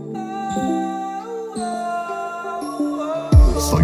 Soy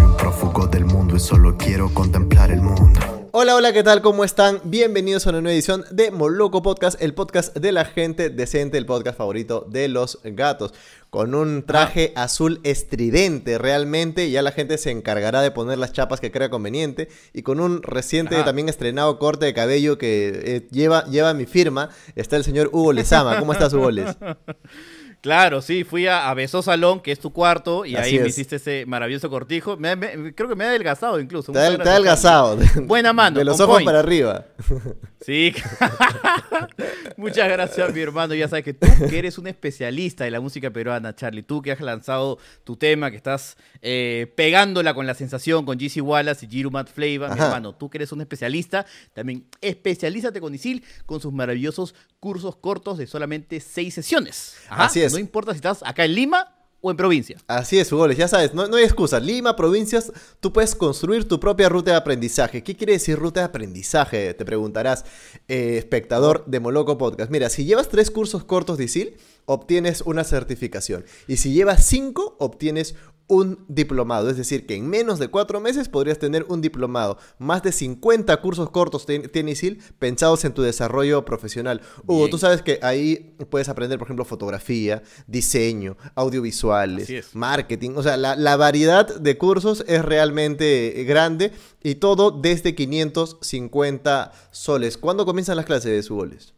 un prófugo del mundo y solo quiero contemplar el mundo. Hola, hola, ¿qué tal? ¿Cómo están? Bienvenidos a una nueva edición de Moloco Podcast, el podcast de la gente decente, el podcast favorito de los gatos. Con un traje azul estridente realmente, ya la gente se encargará de poner las chapas que crea conveniente. Y con un reciente Ajá. también estrenado corte de cabello que eh, lleva, lleva mi firma, está el señor Hugo Lezama. ¿Cómo estás, Hugo Les? Claro, sí, fui a, a Beso Salón, que es tu cuarto, y Así ahí me hiciste ese maravilloso cortijo. Me- me- creo que me ha adelgazado incluso. Te ha adelgazado. Buena mano. De los ojos point. para arriba. Sí. Muchas gracias, mi hermano. Ya sabes que tú que eres un especialista de la música peruana, Charlie. Tú que has lanzado tu tema, que estás eh, pegándola con la sensación con GC Wallace y Jiru Matt Flava, mi hermano. Tú que eres un especialista, también especialízate con Isil con sus maravillosos cursos cortos de solamente seis sesiones. Ajá. Así es. No importa si estás acá en Lima o en provincia. Así es, Hugo, ya sabes, no, no hay excusa. Lima, provincias, tú puedes construir tu propia ruta de aprendizaje. ¿Qué quiere decir ruta de aprendizaje? Te preguntarás, eh, espectador de Moloco Podcast. Mira, si llevas tres cursos cortos de ISIL, obtienes una certificación. Y si llevas cinco, obtienes un diplomado. Es decir, que en menos de cuatro meses podrías tener un diplomado. Más de 50 cursos cortos tiene ISIL pensados en tu desarrollo profesional. Hugo, Bien. tú sabes que ahí puedes aprender, por ejemplo, fotografía, diseño, audiovisuales, marketing. O sea, la, la variedad de cursos es realmente grande y todo desde 550 soles. ¿Cuándo comienzan las clases de Suboles?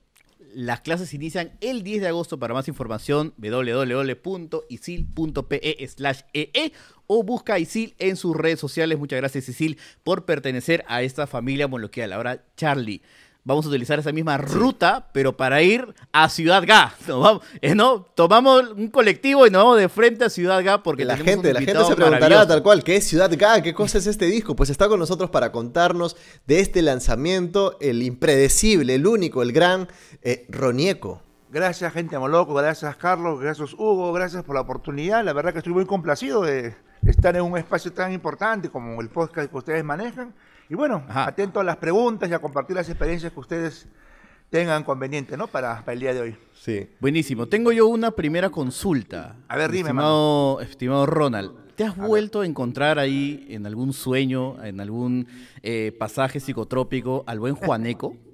Las clases inician el 10 de agosto. Para más información, www.isil.pe ee o busca a Isil en sus redes sociales. Muchas gracias, Isil, por pertenecer a esta familia moloquial. Ahora, Charlie. Vamos a utilizar esa misma ruta, pero para ir a Ciudad. Nos vamos- eh, ¿no? Tomamos un colectivo y nos vamos de frente a Ciudad Ga porque la un gente, la gente se preguntará tal cual, ¿qué es Ciudad Ga? ¿Qué cosa es este disco? Pues está con nosotros para contarnos de este lanzamiento, el impredecible, el único, el gran eh, Ronieco. Gracias, gente Moloco, gracias, Carlos, gracias, Hugo, gracias por la oportunidad. La verdad que estoy muy complacido de estar en un espacio tan importante como el podcast que ustedes manejan. Y bueno, Ajá. atento a las preguntas y a compartir las experiencias que ustedes tengan conveniente, ¿no? Para, para el día de hoy. Sí. Buenísimo. Tengo yo una primera consulta. A ver, dime, estimado, estimado Ronald. ¿Te has vuelto a encontrar ahí en algún sueño, en algún eh, pasaje psicotrópico al buen Juaneco?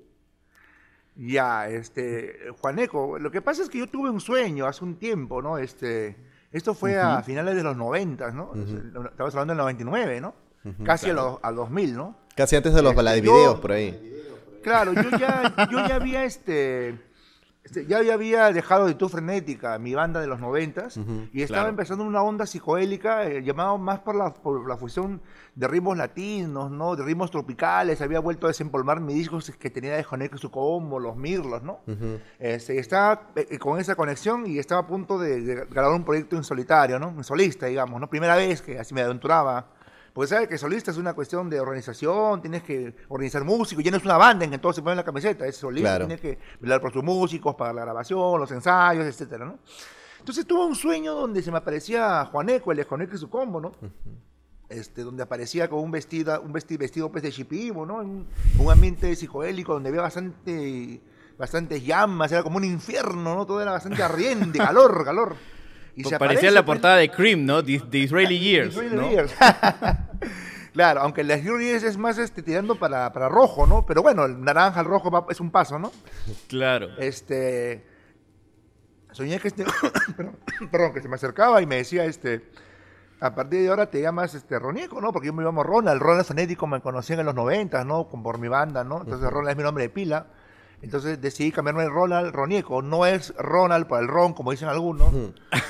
Ya, este, Juaneco, lo que pasa es que yo tuve un sueño hace un tiempo, ¿no? Este, esto fue a finales de los 90, ¿no? Estamos hablando del 99, ¿no? Casi a los a 2000, ¿no? Casi antes de los Este, baladivideos yo- por ahí. Claro, yo ya, yo ya había este, este, ya ya había dejado de tu frenética, mi banda de los noventas, y estaba claro. empezando una onda psicoélica eh, llamado más por la, por la fusión de ritmos latinos, ¿no? De ritmos tropicales, había vuelto a desempolvar mis discos que tenía de Joneco su combo, los Mirlos, ¿no? Este, y estaba eh, con esa conexión y estaba a punto de, de grabar un proyecto en solitario, ¿no? En solista, digamos, ¿no? Primera vez que así me aventuraba. Porque sabes que solista es una cuestión de organización, tienes que organizar músicos, ya no es una banda en que todos se ponen la camiseta, es solista, Claro. tienes que velar por sus músicos, para la grabación, los ensayos, etcétera, ¿no? Entonces tuve un sueño donde se me aparecía Juaneco, el de Juaneco y su combo, ¿no? Este, donde aparecía con un vestido, un vestido, vestido pues de chipimo, ¿no? En un, un ambiente psicoélico donde había bastante, bastantes llamas, era como un infierno, ¿no? Todo era bastante ardiente, calor, calor. Y se Parecía la pues, portada de Cream, ¿no? The, The Israeli Years, Israeli ¿no? Years. claro, aunque el Israeli Years es más este, tirando para, para rojo, ¿no? Pero bueno, el naranja al rojo va- es un paso, ¿no? Claro. Este. Soñé que este. perdón, que se me acercaba y me decía, este. A partir de ahora te llamas este Ronieco, ¿no? Porque yo me llamo Ronald. Ronald Fonético me conocían en los 90, ¿no? Con, por mi banda, ¿no? Entonces Ronald es mi nombre de pila. Entonces decidí cambiarme de Ronald Ronieco. No es Ronald por el ron, como dicen algunos.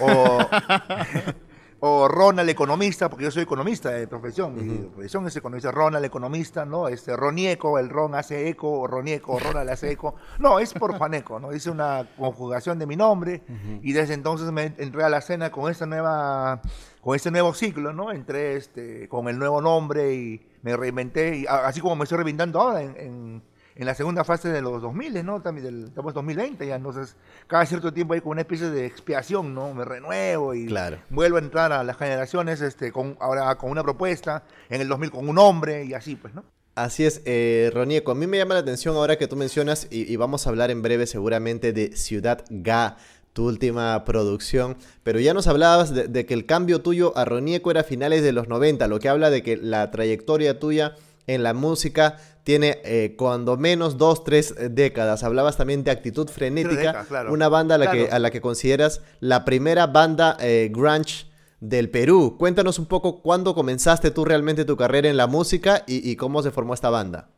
o, o Ronald economista, porque yo soy economista de profesión. Mi profesión es economista. Ronald economista, ¿no? Este Ronieco, el ron hace eco, o Ronieco, Ronald hace eco. No, es por Juaneco, ¿no? Hice una conjugación de mi nombre y desde entonces me entré a la escena con esta nueva con este nuevo ciclo, ¿no? Entré este, con el nuevo nombre y me reinventé, y así como me estoy reinventando ahora en, en- en la segunda fase de los 2000, ¿no? También del, estamos en 2020 ya, entonces cada cierto tiempo hay como una especie de expiación, ¿no? Me renuevo y Claro. vuelvo a entrar a las generaciones, este, con, ahora con una propuesta, en el 2000 con un nombre y así, pues, ¿no? Así es, eh, Ronieco. A mí me llama la atención ahora que tú mencionas, y, y vamos a hablar en breve seguramente de Ciudad Ga, tu última producción. Pero ya nos hablabas de, de que el cambio tuyo a Ronieco era a finales de los 90, lo que habla de que la trayectoria tuya en la música tiene eh, cuando menos dos, tres eh, décadas. Hablabas también de Actitud Frenética, décadas, claro. una banda a la, que, Claro. a la que consideras la primera banda eh, grunge del Perú. Cuéntanos un poco cuándo comenzaste tú realmente tu carrera en la música y, y cómo se formó esta banda.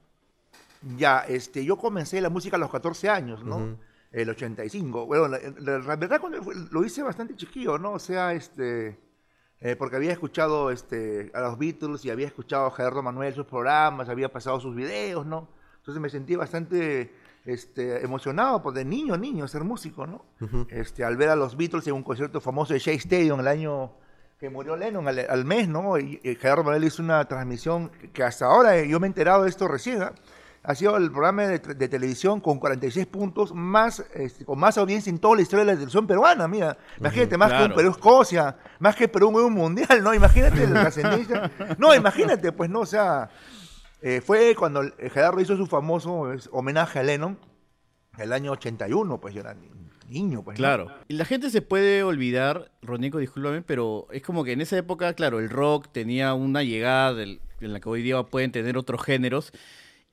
Ya, este, yo comencé la música a los 14 años, ¿no? El 85. Bueno, la, la- la verdad lo hice bastante chiquillo, ¿no? O sea, este, eh, porque había escuchado este, a los Beatles y había escuchado a Gerardo Manuel sus programas, había pasado sus videos, ¿no? Entonces me sentí bastante este, emocionado, pues de niño, niño, ser músico, ¿no? este, al ver a los Beatles en un concierto famoso de Shea Stadium el año que murió Lennon al, al mes, ¿no? Y, y Gerardo Manuel hizo una transmisión que- hasta ahora eh, yo me he enterado de esto recién, ¿ah? Ha sido el programa de, de televisión con 46 puntos más este, con más audiencia en toda la historia de la televisión peruana, mira, imagínate, más que un Perú-Escocia, más que Perú en un mundial, ¿no? Imagínate la trascendencia. No, imagínate, pues no, o sea, eh, fue cuando Gerardo hizo su famoso es, homenaje a Lennon, el año 81, pues yo era ni- niño, pues. ¿no? Claro. Y la gente se puede olvidar, Ronico, discúlpame, pero es como que en esa época, claro, el rock tenía una llegada del- en la que hoy día pueden tener otros géneros.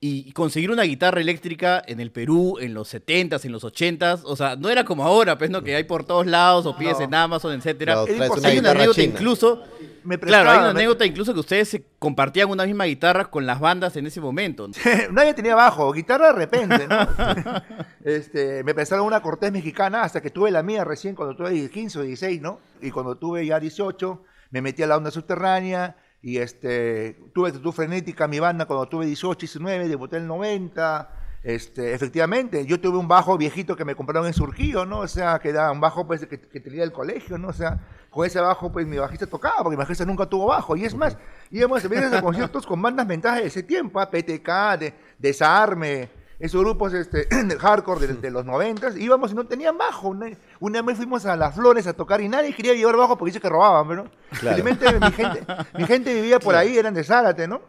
Y conseguir una guitarra eléctrica en el Perú, en los 70s, en los 80s, o sea, no era como ahora, pues, ¿no? Que hay por todos lados, o pides No. en Amazon, etcétera. Hay una anécdota china. incluso. Me Claro, hay una me- anécdota incluso que ustedes se compartían una misma guitarra con las bandas en ese momento. Nadie tenía bajo, guitarra de repente, ¿no? este, me prestaron una Cortés mexicana hasta que tuve la mía recién cuando tuve 15 o 16, ¿no? Y cuando tuve ya 18, me metí a la onda subterránea y este, tuve actitud frenética, mi banda cuando tuve 18, 19, debuté en el 90. Este, efectivamente, yo tuve un bajo viejito que me compraron en Surquillo, ¿no? O sea, que era un bajo pues, que, que tenía del colegio, ¿no? O sea, con ese bajo, pues mi bajista tocaba, porque mi bajista nunca tuvo bajo. Y es más, íbamos a veces a conciertos con bandas ventajas de ese tiempo, ¿ah? PTK, de, Desarme, esos grupos este, hardcore de, de los noventas, íbamos y no tenían bajo. Una, una vez fuimos a Las Flores a tocar y nadie quería llevar bajo porque dice que robaban, ¿no? Claro. Mi gente, mi gente vivía por ahí, eran de Zárate, ¿no?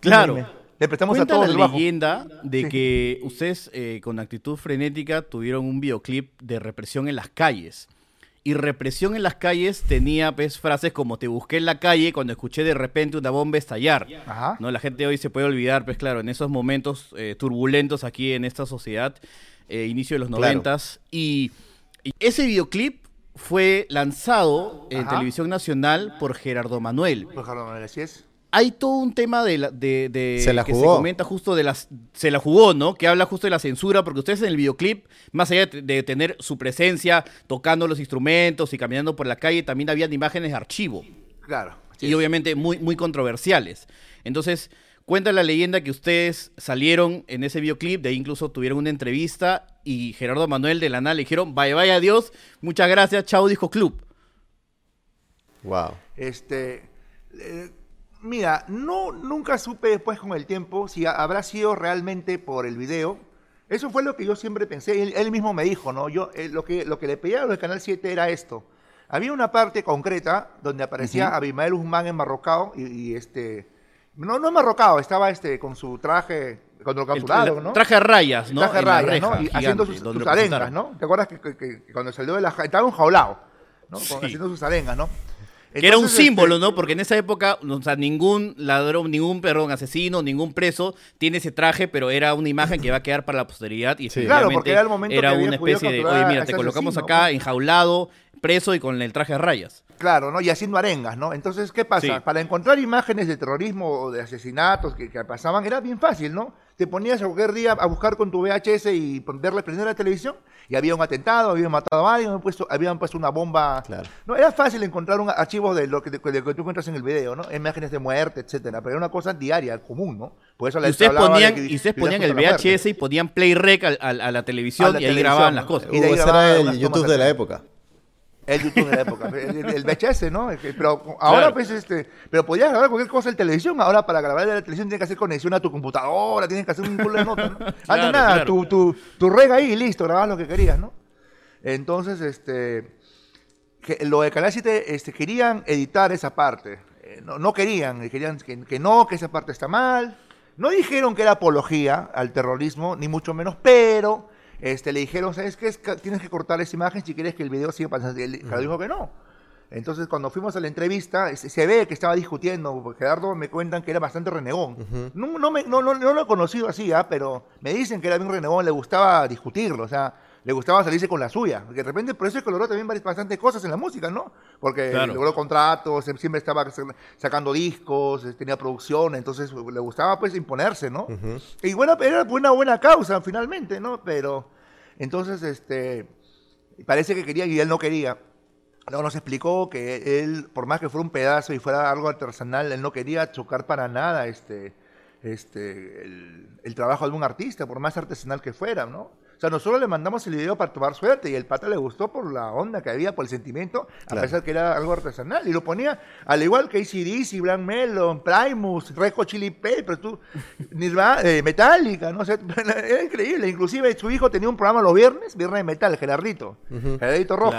Claro. Me- Le prestamos Cuenta a todos la leyenda de Sí. que ustedes eh, con actitud frenética tuvieron un videoclip de represión en las calles. Y represión en las calles tenía pues, frases como te busqué en la calle cuando escuché de repente una bomba estallar. Ajá. ¿no? La gente hoy se puede olvidar, pues claro, en esos momentos eh, turbulentos aquí en esta sociedad, eh, inicio de los Claro. noventas. Y, y ese videoclip fue lanzado en Ajá. televisión nacional por Gerardo Manuel Pues, Gerardo Manuel, así es. Hay todo un tema de, la- de, de- Se la que jugó. se comenta justo de las se la jugó, ¿no? Que habla justo de la censura, porque ustedes en el videoclip, más allá de, tener su presencia tocando los instrumentos y caminando por la calle, también habían imágenes de archivo Claro. y es. obviamente muy muy controversiales. Entonces cuenta la leyenda que ustedes salieron en ese videoclip, de ahí incluso tuvieron una entrevista y Gerardo Manuel de la nada le dijeron, vaya vaya adiós, muchas gracias, chao disco club. Wow. Este, eh, mira, no, nunca supe después con el tiempo si ha- habrá sido realmente por el video. Eso fue lo que yo siempre pensé. Él, él mismo me dijo, ¿no? Yo, eh, lo, que, lo que le pedía a los de Canal 7 era esto. Había una parte concreta donde aparecía Abimael Guzmán enmarrocado y, y este... No, no enmarrocado, estaba este, con su traje, con lo El- capturado, la- ¿no? Traje a rayas, ¿no? traje En la rayas, ¿no? haciendo sus, arengas. ¿no? ¿Te acuerdas que, que- que cuando salió de la... Estaba enjaulado, ¿no? Sí. haciendo sus arengas, ¿no? Que era un Entonces, símbolo, este, ¿no? Porque en esa época, o sea, ningún ladrón, ningún, perdón, asesino, ningún preso tiene ese traje, pero era una imagen que va a quedar para la posteridad y Sí. Claro, porque era el momento era que una especie de, oye, mira, te colocamos asesino, acá enjaulado, preso y con el traje a rayas. Claro, ¿no? Y haciendo arengas, ¿no? Entonces, ¿qué pasa? Sí. Para encontrar imágenes de terrorismo o de asesinatos que, que pasaban era bien fácil, ¿no? Te ponías a cualquier día a buscar con tu VHS y pon- verle prender la televisión y había un atentado, habían matado a alguien, habían puesto, habían puesto una bomba. Claro. No, era fácil encontrar un archivo de lo que, de, de lo que tú encuentras en el video, ¿no? Imágenes de muerte, etcétera. Pero era una cosa diaria, común, ¿no? Por eso Y la ustedes hablaba de ponían, que y ustedes ponían el. VHS y ponían play rec al- al- a, la televisión A la y ahí televisión, grababan ¿no? las cosas. Y de ahí ese grababan era el YouTube de la época. El YouTube de la época, el, el VHS, ¿no? Pero ahora, Claro. pues, este, pero podías grabar cualquier cosa en televisión. Ahora, para grabar de la televisión, tienes que hacer conexión a tu computadora, tienes que hacer un culo de notas, ¿no? Antes Claro, nada, claro. tu, tu, tu rega ahí y listo, grababas lo que querías, ¿no? Entonces, este, que lo de Canal 7, este, querían editar esa parte. Eh, no, no querían, querían que, que no, que esa parte está mal. No dijeron que era apología al terrorismo, ni mucho menos, pero este, le dijeron, ¿sabes qué? Es que tienes que cortar esa imagen si quieres que el video siga pasando. Y él Gerardo dijo que no. Entonces, cuando fuimos a la entrevista, se, se ve que estaba discutiendo. porque Gerardo me cuentan que era bastante renegón. no, no, me- no, no, no lo he conocido así, ¿ah? pero me dicen que era bien renegón, le gustaba discutirlo, o sea, le gustaba salirse con la suya. Porque de repente, por eso es que logró también bastantes cosas en la música, ¿no? Porque Claro. logró contratos, él siempre estaba sa- sacando discos, eh, tenía producción, entonces le gustaba pues imponerse, ¿no? Y bueno, era una buena causa finalmente, ¿no? Pero entonces, este, parece que quería y él no quería. Luego nos explicó que él, por más que fuera un pedazo y fuera algo artesanal, él no quería chocar para nada este, este, el, el trabajo de un artista, por más artesanal que fuera, ¿no? O sea, nosotros le mandamos el video para tomar suerte y el pata le gustó por la onda que había, por el sentimiento, a pesar que era algo artesanal. Y lo ponía, al igual que ACDC, Black Melon, Primus, Red Hot Chili Peppers, tú, Nirvana, eh, Metallica, ¿no? O sea, era increíble. Inclusive su hijo tenía un programa los viernes, Viernes de Metal, Gerardito, Gerardito Rojo.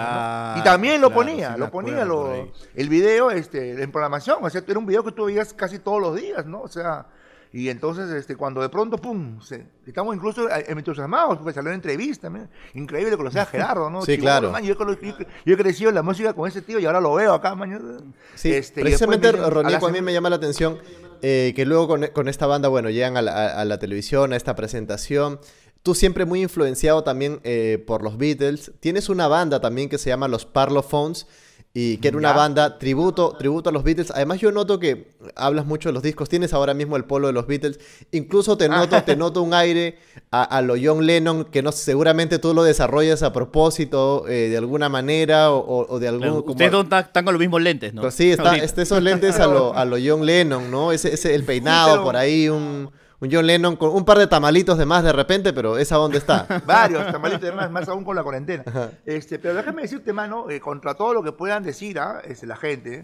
Y también lo claro, ponía, sí lo ponía lo- el video este, en programación. O sea, era un video que tú veías casi todos los días, ¿no? O sea, y entonces este, cuando de pronto, pum, se- estamos incluso eh, entusiasmados, pues salió una entrevista, mira, increíble conocer a Gerardo, ¿no? Sí, claro. man, yo, yo- yo he crecido en la música con ese tío y ahora lo veo acá, man. Sí, Este, precisamente Ronico a mí me llama la atención eh, que luego con, con esta banda, bueno, llegan a la, a- a la televisión, a esta presentación. Tú siempre muy influenciado también eh, por los Beatles. Tienes una banda también que se llama Los Parlophones y que era una Ya. banda tributo, tributo a los Beatles. Además yo noto que hablas mucho de los discos, tienes ahora mismo el polo de los Beatles. Incluso te noto, te noto un aire a, a lo John Lennon que no seguramente tú lo desarrollas a propósito eh, de alguna manera o, o- de algún... Como- Ustedes dos están, con los mismos lentes, ¿no? pues sí, está, este, esos lentes a lo, a lo John Lennon, ¿no? Ese, ese el peinado por ahí, un, un John Lennon con un par de tamalitos de más de repente, pero esa dónde está. Varios tamalitos de más, más aún con la cuarentena. Este, pero déjame decirte, mano, eh, contra todo lo que puedan decir ¿ah? este, la gente,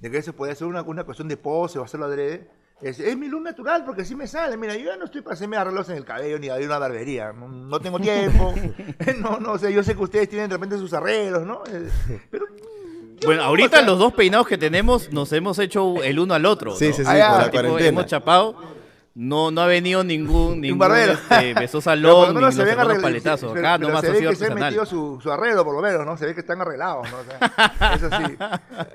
de que eso puede ser una, una cuestión de pose o hacerlo adrede, es, es mi luz natural porque así me sale. Mira, yo ya no estoy para hacerme arreglos en el cabello ni a ir a una barbería. No, no tengo tiempo. no, no, o sea, yo sé que ustedes tienen de repente sus arreglos, ¿no? Eh, Pero Bueno, no, ahorita los dos peinados que tenemos nos hemos hecho el uno al otro. Sí, ¿no? sí, sí, Ah, ya. por la Tipo, cuarentena. hemos chapado. No, no ha venido ningún, ningún barbero. este, beso salón, ni menos los ven arregl- paletazos. Acá pero nomás se ve que se han metido su, su arreglo, por lo menos, ¿no? Se ve que están arreglados, ¿no? O sea, eso sí.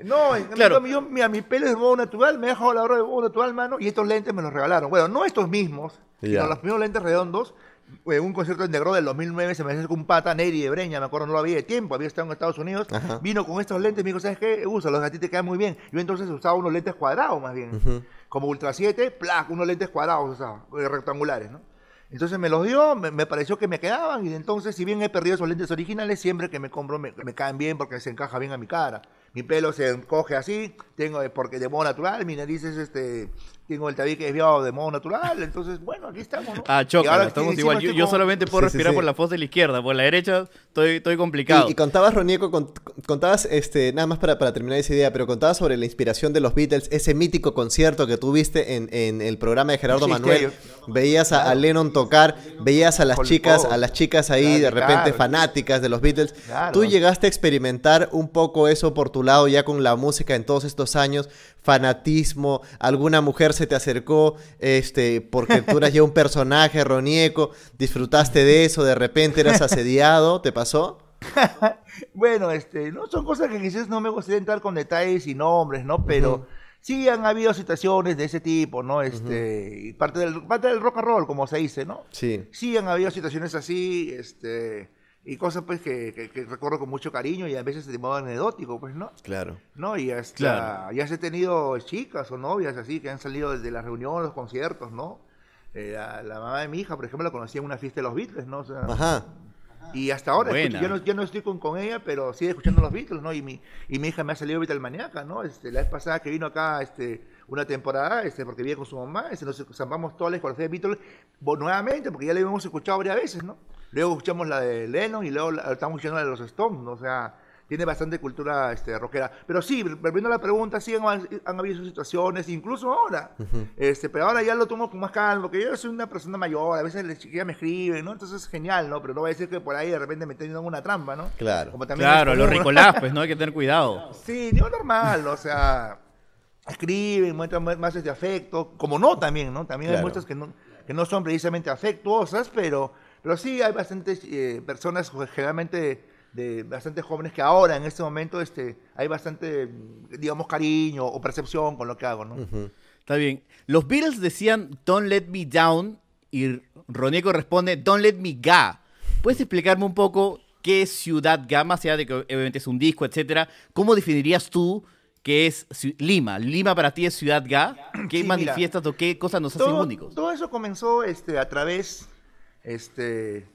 No, en Claro. cambio, yo, mira, mi pelo es de modo natural, me he dejado la hora de modo natural, mano, y estos lentes me los regalaron. Bueno, no estos mismos, sino los primeros lentes redondos. Eh, un concierto en Negro del 2009 se me acercó un pata, Neri de Breña, me acuerdo, no lo había de tiempo, había estado en Estados Unidos. Ajá. Vino con estos lentes, me dijo, ¿sabes qué? Úsalos, a ti te quedan muy bien. Yo entonces usaba unos lentes cuadrados, más bien. Como Ultra 7, plac, unos lentes cuadrados usaba, eh, rectangulares, ¿no? Entonces me los dio, me, me pareció que me quedaban y entonces si bien he perdido esos lentes originales, siempre que me compro me, me caen bien porque se encaja bien a mi cara. Mi pelo se encoge así, tengo eh, porque de modo natural, mi nariz es este, tengo el tabique desviado de modo natural, entonces bueno, aquí estamos, ¿no? Ah, choca, ahora estamos igual. Yo, con- solamente puedo Sí, respirar sí. por la fosa de la izquierda, por la derecha estoy, estoy complicado. Y, y contabas, Ronieko, cont- contabas, este, nada más para, para terminar esa idea, pero contabas sobre la inspiración de los Beatles, ese mítico concierto que tuviste en, en el programa de Gerardo Sí, Manuel. Veías a, a Lennon tocar, veías a las chicas, a las chicas ahí de repente claro. fanáticas de los Beatles. Claro. Tú llegaste a experimentar un poco eso por tu lado ya con la música en todos estos años, fanatismo, alguna mujer se te acercó, este, porque tú eras ya un personaje, Ronieko, disfrutaste de eso, de repente eras asediado, ¿te pasó? Bueno, este, no son cosas que quizás no me gustaría entrar con detalles y nombres, ¿no? Pero sí han habido situaciones de ese tipo, ¿no? Este, y parte del, parte del rock and roll, como se dice, ¿no? Sí. Sí han habido situaciones así, este, y cosas pues que, que- que recuerdo con mucho cariño y a veces de modo anecdótico, pues, ¿no? Claro. ¿no? Y hasta, Claro. ya se he tenido chicas o novias así que han salido desde las reuniones, los conciertos, ¿no? Eh, la, la mamá de mi hija, por ejemplo, la conocí en una fiesta de los Beatles, ¿no? O sea, Ajá. y hasta ahora, escucho- yo, no, yo no estoy con, con ella, pero sigue escuchando los Beatles, ¿no? Y mi, y mi hija me ha salido Beatlemaniaca, ¿no? Este, la vez pasada que vino acá este, una temporada, este, porque vivía con su mamá, este, nos zampamos toda la discografía de Beatles nuevamente, porque ya la habíamos escuchado varias veces, ¿no? Luego escuchamos la de Lennon y luego la- estamos escuchando la de los Stones, ¿no? O sea, tiene bastante cultura este, rockera. Pero sí, volviendo a la pregunta, sí han, han habido sus situaciones, incluso ahora. este, pero ahora ya lo tomo con más calma, porque yo soy una persona mayor, a veces las chiquillas me escriben, ¿no? Entonces es genial, ¿no? Pero no voy a decir que por ahí de repente me tengo en una trampa, ¿no? Claro. Como también Claro, los ricolás, pues no hay que tener cuidado. Sí, digo normal, o sea, escriben, muestran mu- muestras de afecto, como no también, ¿no? También hay muestras que no, que no son precisamente afectuosas, pero, Pero sí hay bastantes eh, personas, pues, generalmente de bastante jóvenes, que ahora, en este momento, este, hay bastante, digamos, cariño o percepción con lo que hago, ¿no? Está bien. Los Beatles decían Don't Let Me Down y Ronieco responde Don't Let Me Ga. ¿Puedes explicarme un poco qué es Ciudad Ga, más allá de que obviamente es un disco, etcétera? ¿Cómo definirías tú qué es Lima? ¿Lima para ti es Ciudad Ga? ¿Qué Sí, mira. manifiestas o qué cosas nos hacen todo, únicos? todo eso comenzó este, a través, este,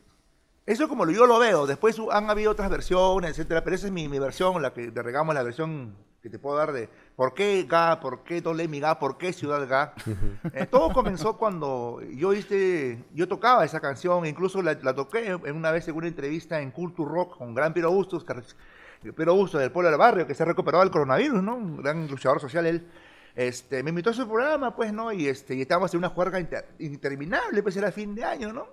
eso como lo- yo lo veo, después han habido otras versiones, etcétera, pero esa es mi, mi versión, la que te regamos la versión que te puedo dar de por qué GA, por qué Don Lemmy GA, por qué Ciudad GA. Eh, todo comenzó cuando yo hice, yo tocaba esa canción, incluso la, la toqué en una vez en una entrevista en Culture Rock con Gran Piro Bustos, que re- Piro Bustos del pueblo del barrio, que se ha recuperado del coronavirus, ¿no? Un gran luchador social él. Este, me invitó a su programa, pues, ¿no? Y, este, y estábamos en una juerga inter- interminable, pues era fin de año, ¿no?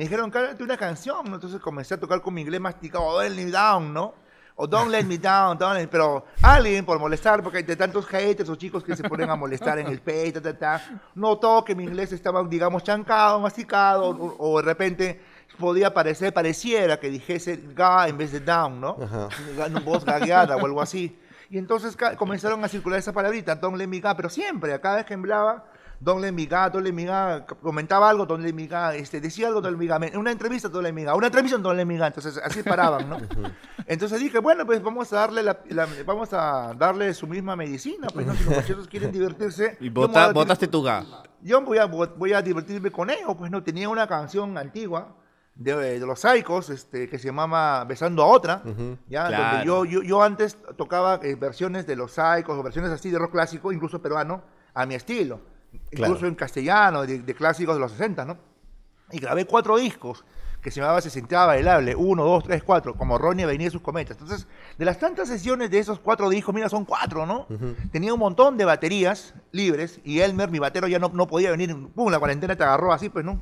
Me dijeron, cántate una canción. Entonces comencé a tocar con mi inglés masticado, Don't Let Me Down, ¿no? O Don't Let Me Down, don't let- pero alguien por molestar, porque hay de tantos haters o chicos que se ponen a molestar en el pecho, ta, ta, ta, notó que mi inglés estaba, digamos, chancado, masticado, o, o de repente podía parecer, pareciera que dijese ga en vez de down, ¿no? Una voz gagueada o algo así. Y entonces comenzaron a circular esa palabrita, Don Let Me Ga, pero siempre, a cada vez que hablaba, Don Let Me Ga, Don Let Me Ga, c- comentaba algo, Don Let Me Ga, este, decía algo, Don Let Me Ga, en una entrevista, Don Let Me Ga, una entrevista, Don Let Me Ga, entonces así paraban, ¿no? Entonces dije, bueno, pues vamos a darle, la, la- vamos a darle su misma medicina, pues no, si los muchachos quieren divertirse. Y vota- votaste tu Ga. yo voy a, voy a divertirme con ellos, pues no, tenía una canción antigua de, de los Psychos, este, que se llamaba Besando a Otra, ya, Claro. donde yo, yo, yo antes tocaba eh, versiones de los Psychos o versiones así de rock clásico, incluso peruano, a mi estilo, Claro. incluso en castellano, de, de clásicos de los 60, ¿no? Y grabé cuatro discos que se llamaba Se sentía bailable, uno, dos, tres, cuatro, como Ronnie venía de sus cometas. Entonces, de las tantas sesiones de esos cuatro discos, mira, son cuatro, ¿no? Tenía un montón de baterías libres y Elmer, mi batero, ya no, no podía venir, pum, la cuarentena te agarró así, pues, ¿no?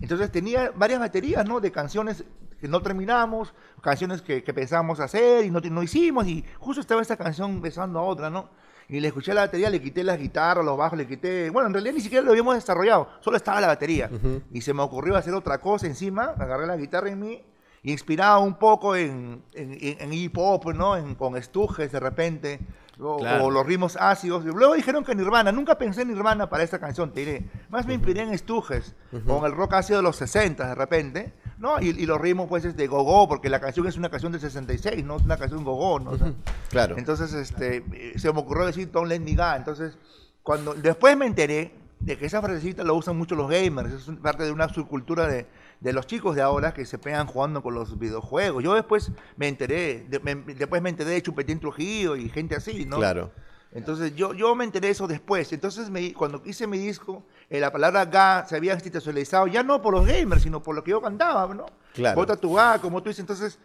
Entonces tenía varias baterías, ¿no? De canciones que no terminamos, canciones que, que pensábamos hacer y no, no hicimos, y justo estaba esta canción besando a otra, ¿no? Y le escuché la batería, le quité las guitarras, los bajos, le quité... Bueno, en realidad ni siquiera lo habíamos desarrollado, solo estaba la batería. Y se me ocurrió hacer otra cosa encima, agarré la guitarra en mí, inspirado un poco en, en, en- en hip hop, ¿no? En, con estujes de repente, o, Claro. o los ritmos ácidos. Luego dijeron que Nirvana, nunca pensé en Nirvana para esta canción, te diré. Más me inspiré en estujes, con el rock ácido de los 60 de repente, ¿no? Y, y los ritmos pues es de gogo, porque la canción es una canción del 66, no es una canción gogo, ¿no? O sea, Claro. entonces, este, se me ocurrió decir Don't Let Me Go. Entonces, cuando después me enteré de que esa frasecita lo usan mucho los gamers, es parte de una subcultura de, de los chicos de ahora que se pegan jugando con los videojuegos. Yo después me enteré, de- me- después me enteré de Chupetín Trujillo y gente así, ¿no? Claro. Entonces yo, yo me enteré eso después. Entonces me- cuando hice mi disco, eh, la palabra ga se había institucionalizado ya no por los gamers, sino por lo que yo cantaba, ¿no? Claro. Bota tu ga, como tú dices. Entonces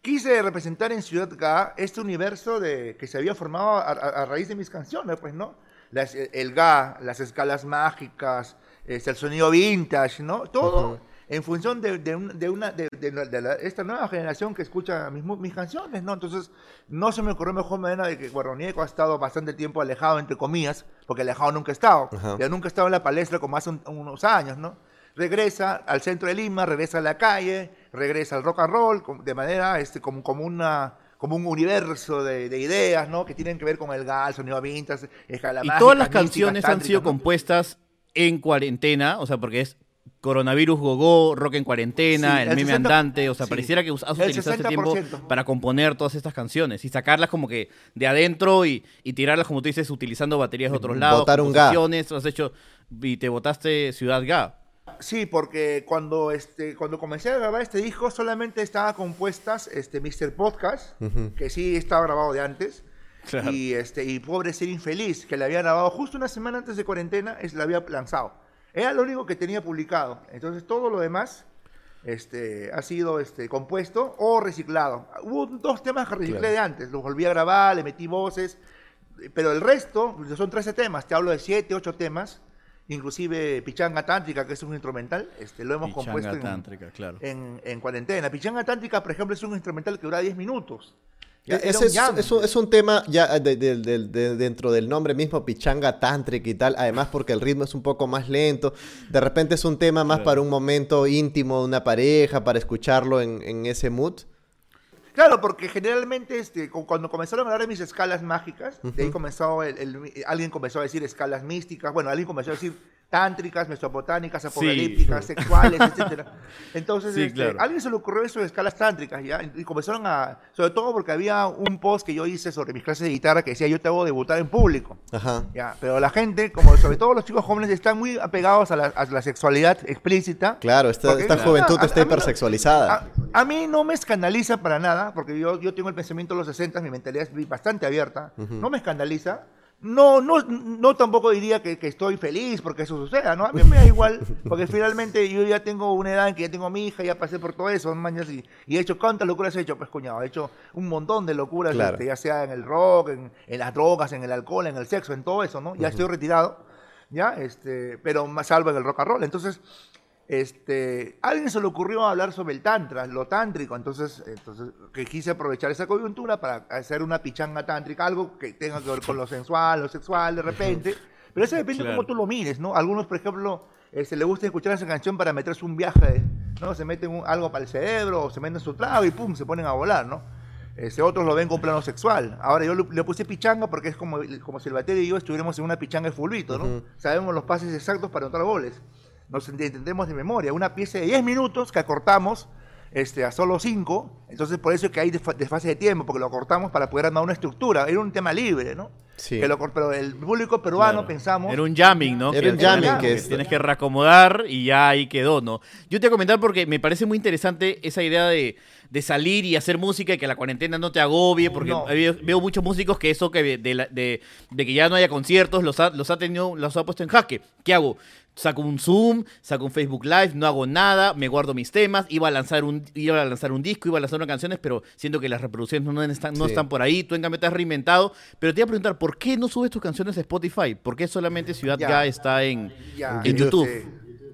quise representar en Ciudad Ga este universo de, que se había formado a, a- a raíz de mis canciones, pues, ¿no? Las- el ga, las escalas mágicas, este, el sonido vintage, ¿no? Todo en función de, de un- de una, de, de la- de la- esta nueva generación que escucha mis, mu- mis canciones, ¿no? Entonces, no se me ocurrió mejor manera de que Guarronieco ha estado bastante tiempo alejado, entre comillas, porque alejado nunca ha estado. Ajá. Ya nunca ha estado en la palestra como hace un- unos años, ¿no? Regresa al centro de Lima, regresa a la calle, regresa al rock and roll, de manera, este, como, como una como un universo de, de ideas, ¿no? Que tienen que ver con el gal, sonido vintage, escala Y mágica, todas las mística, canciones han sido ¿no? compuestas en cuarentena, o sea, porque es coronavirus gogó, rock en cuarentena, Sí, el el meme 60 andante, o sea, sí. pareciera que has utilizado este tiempo 60%. para componer todas estas canciones y sacarlas como que de adentro y, y tirarlas, como tú dices, utilizando baterías de otros lados, Botar un ga. has hecho y te votaste Ciudad Ga. Sí, porque cuando, este, cuando comencé a grabar este disco solamente estaba compuestas este, Mr. Podcast, que sí estaba grabado de antes, Claro. y, este, y Pobre Ser Infeliz, que le había grabado justo una semana antes de cuarentena, es, la había lanzado. Era lo único que tenía publicado. Entonces todo lo demás este, ha sido este, compuesto o reciclado. Hubo dos temas que reciclé Claro. de antes, los volví a grabar, le metí voces, pero el resto, son 13 temas, te hablo de 7, 8 temas, inclusive Pichanga Tántrica, que es un instrumental, este, lo hemos Pichanga compuesto en, claro. en, en cuarentena. Pichanga Tántrica, por ejemplo, es un instrumental que dura 10 minutos. Ese un es, es un, es un tema ya de- de- de- de- dentro del nombre mismo, pichanga tántrica y tal, además porque el ritmo es un poco más lento, de repente es un tema más para un momento íntimo de una pareja, para escucharlo en, en ese mood. Claro, porque generalmente este, cu- cuando comenzaron a hablar de mis escalas mágicas, de ahí comenzó el, el- alguien comenzó a decir escalas místicas, bueno, alguien comenzó a decir tántricas, mesopotámicas, apocalípticas, sexuales, etcétera. Entonces, Sí, este, claro. a alguien se le ocurrió eso de escalas tántricas, ¿ya? Y comenzaron a, sobre todo porque había un post que yo hice sobre mis clases de guitarra que decía yo te hago debutar en público. Ajá. Ya, pero la gente, como sobre todo los chicos jóvenes, están muy apegados a la, a la sexualidad explícita. Claro, esta, Porque, esta juventud a- está a mí no- hipersexualizada. A, mí no me escandaliza para nada, porque yo, yo tengo el pensamiento de los 60, mi mentalidad es bastante abierta. No me escandaliza. No, no, no tampoco diría que, que estoy feliz porque eso suceda, ¿no? A mí me da igual, porque finalmente yo ya tengo una edad en que ya tengo a mi hija, ya pasé por todo eso, mañas, y, y he hecho cuántas locuras he hecho, pues cuñado, he hecho un montón de locuras, Claro. este, ya sea en el rock, en, en las drogas, en el alcohol, en el sexo, en todo eso, ¿no? Ya estoy retirado, ya, este, pero más salvo en el rock and roll. Entonces, este, a alguien se le ocurrió hablar sobre el tantra, lo tántrico, entonces, entonces que quise aprovechar esa coyuntura para hacer una pichanga tántrica, algo que tenga que ver con lo sensual, lo sexual, de repente. Pero eso depende de Claro. cómo tú lo mires, ¿no? Algunos, por ejemplo, eh, se le gusta escuchar esa canción para meterse un viaje, ¿no? Se meten un- algo para el cerebro, o se meten su trago y pum, se ponen a volar, ¿no? Este, otros lo ven con plano sexual. Ahora yo le, puse pichanga porque es como, como si el batero y yo estuviéramos en una pichanga de fulbito, ¿no? Sabemos los pases exactos para anotar goles. Nos ent- entendemos de memoria. Una pieza de 10 minutos que acortamos este, a solo 5. Entonces por eso es que hay desfa- desfase de tiempo, porque lo acortamos para poder armar una estructura. Era un tema libre, ¿no? Sí. Que lo pero el público peruano Claro. pensamos... Era un jamming, ¿no? Era un Que- jamming, que que es- tienes que reacomodar y ya ahí quedó, ¿no? Yo te voy a comentar porque me parece muy interesante esa idea de, de salir y hacer música y que la cuarentena no te agobie, porque No. veo, veo muchos músicos que eso que de, la- de- de que ya no haya conciertos los ha, los ha tenido, los ha puesto en jaque. ¿Qué hago? Saco un Zoom, saco un Facebook Live, no hago nada, me guardo mis temas, iba a lanzar un, iba a lanzar un disco, iba a lanzar unas canciones, pero siento que las reproducciones no están, no Sí. están por ahí, tú en cambio te has reinventado, pero te iba a preguntar, ¿por qué no subes tus canciones a Spotify? ¿Por qué solamente Ciudad Ya. Ya, está en, Ya, en YouTube? este,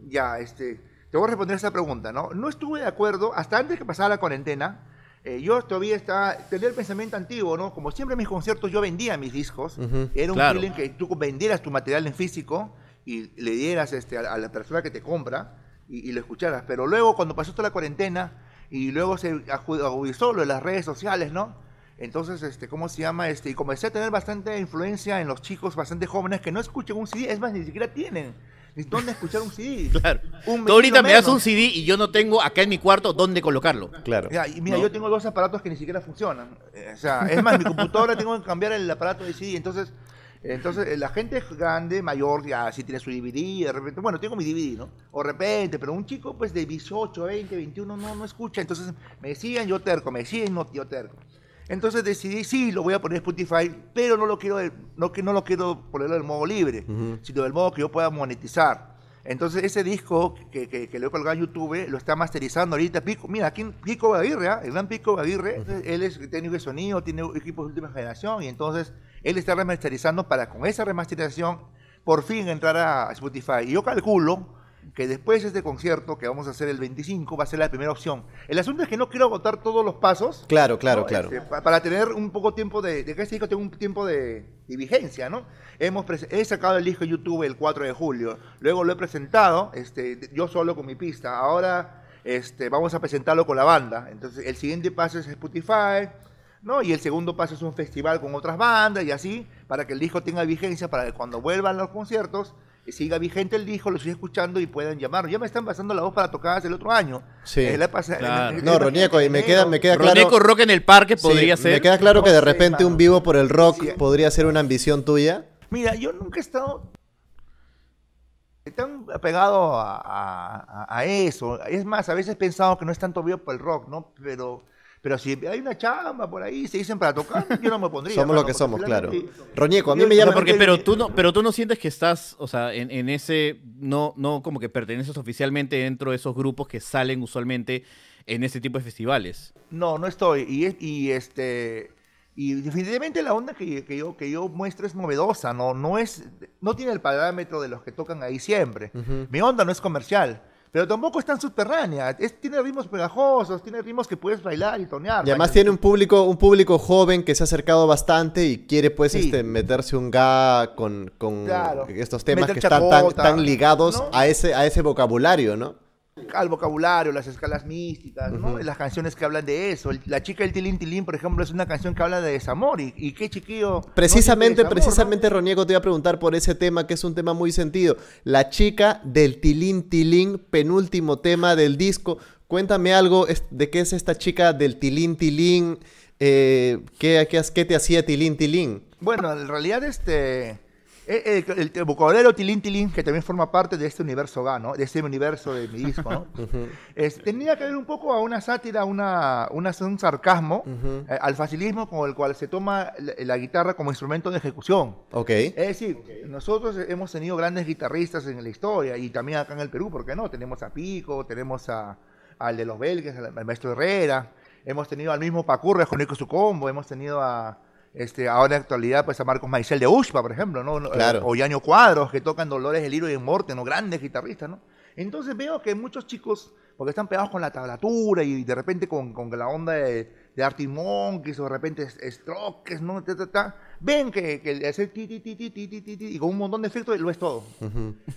ya, este, te voy a responder esa pregunta, ¿no? No estuve de acuerdo, hasta antes que pasara la cuarentena, eh, yo todavía estaba, tenía el pensamiento antiguo, ¿no? Como siempre en mis conciertos yo vendía mis discos, era un Claro. feeling que tú vendieras tu material en físico y le dieras este, a, a la persona que te compra y, y lo escucharas, pero luego cuando pasó toda la cuarentena y luego se agudizó lo de las redes sociales, ¿no? Entonces, este, ¿cómo se llama? Este, y comencé a tener bastante influencia en los chicos bastante jóvenes que no escuchan un CD, es más, ni siquiera tienen ni dónde escuchar un CD. Claro. Un Tú ahorita me das un CD y yo no tengo acá en mi cuarto dónde colocarlo. Claro. Ya, y mira, ¿No? yo tengo dos aparatos que ni siquiera funcionan. O sea, es más, mi computadora tengo que cambiar el aparato de CD. Entonces, entonces eh, la gente grande, mayor, ya sí tiene su DVD, de repente, bueno, tengo mi DVD, ¿no? O de repente, pero un chico pues de 18, 20, 21 no, no escucha. Entonces me decían, yo terco, me decían, no, yo terco. Entonces decidí, sí, lo voy a poner en Spotify, pero no lo quiero, no, no lo quiero ponerlo del modo libre, sino del modo que yo pueda monetizar. Entonces ese disco que, que, que lo he colgado en YouTube lo está masterizando ahorita Pico. Mira, aquí Pico Aguirre, ¿ah? el gran Pico Aguirre, él es técnico de sonido, tiene equipos de última generación y entonces él está remasterizando para con esa remasterización por fin entrar a Spotify. Y yo calculo que después de este concierto que vamos a hacer el 25 va a ser la primera opción. El asunto es que no quiero agotar todos los pasos. Claro, claro, ¿no? claro. Este, pa- para tener un poco tiempo de, de que este disco tenga un tiempo de, de vigencia, ¿no? Hemos he sacado el disco YouTube el 4 de julio, luego lo he presentado, este, yo solo con mi pista, ahora este, vamos a presentarlo con la banda, entonces el siguiente paso es Spotify, ¿no? Y el segundo paso es un festival con otras bandas y así, para que el disco tenga vigencia, para que cuando vuelvan los conciertos eh, siga vigente el disco, lo siga escuchando y puedan llamarlo. Ya me están pasando la voz para tocadas el otro año. Sí. Eh, la pasa- Claro. el- No, Ronieco, y me queda, me queda claro. Roneco Rock en el parque Sí, podría ser. Me queda claro que de sé, repente un vivo por el rock Sí. podría ser una ambición tuya. Mira, yo nunca he estado tan apegado a, a- a eso. Es más, a veces he pensado que no es tanto vivo por el rock, ¿no? Pero, pero si hay una chamba por ahí, se dicen para tocar, yo no me pondría. Somos mano, lo que somos, claro. Ronieco, a mí Yo- me llama. porque, pero tú no, pero tú no sientes que estás, o sea, en, en ese, no, no como que perteneces oficialmente dentro de esos grupos que salen usualmente en ese tipo de festivales. No, no estoy. Y, es- y este y definitivamente la onda que, que yo que yo muestro es novedosa, no no es no tiene el parámetro de los que tocan ahí siempre. Mi onda no es comercial. Pero tampoco es tan subterránea. Es, tiene ritmos pegajosos, tiene ritmos que puedes bailar y tonear. Y además tiene un público, un público joven que se ha acercado bastante y quiere pues Sí. este, meterse un ga con, con Claro. estos temas Meter que están tan, ligados ¿no? a ese, a ese vocabulario, ¿no? Al vocabulario, las escalas místicas, ¿no? Las canciones que hablan de eso. El- La chica del Tilín Tilín, por ejemplo, es una canción que habla de desamor. Y, y qué chiquillo. no Precisamente, precisamente, Roniego, te iba a preguntar por ese tema, que es un tema muy sentido. La chica del Tilín Tilín, penúltimo tema del disco. Cuéntame algo de qué es esta chica del Tilín Tilín. eh, ¿qué, qué, qué te hacía Tilín Tilín? Bueno, en realidad, este. Eh, eh, El, el vocabulario Tilín Tilín, que también forma parte de este universo GA, ¿no? De este universo de mi disco, ¿no? Es- tenía que ver un poco a una sátira, una, una- un sarcasmo, eh, al facilismo con el cual se toma la, la guitarra como instrumento de ejecución. Ok. Es decir, nosotros hemos tenido grandes guitarristas en la historia y también acá en el Perú, ¿por qué no? Tenemos a Pico, tenemos a, al de los belgas, al, al maestro Herrera, hemos tenido al mismo Pacurre, con Nico Sucombo, hemos tenido a, este, ahora en actualidad, pues a Marcos Maicel de Ushpa, por ejemplo, ¿no? Claro. O Yaño Cuadros, que tocan Dolores del Hilo y Morte, ¿no? Grandes guitarristas, ¿no? Entonces veo que muchos chicos, porque están pegados con la tablatura y de repente con, con la onda de, de Arctic Monkeys o de repente es- strokes, ¿no? Ta, ta, ta, ven que, que el hacer ti, ti, ti, ti, ti, ti, ti, ti, y con un montón de efectos lo es todo.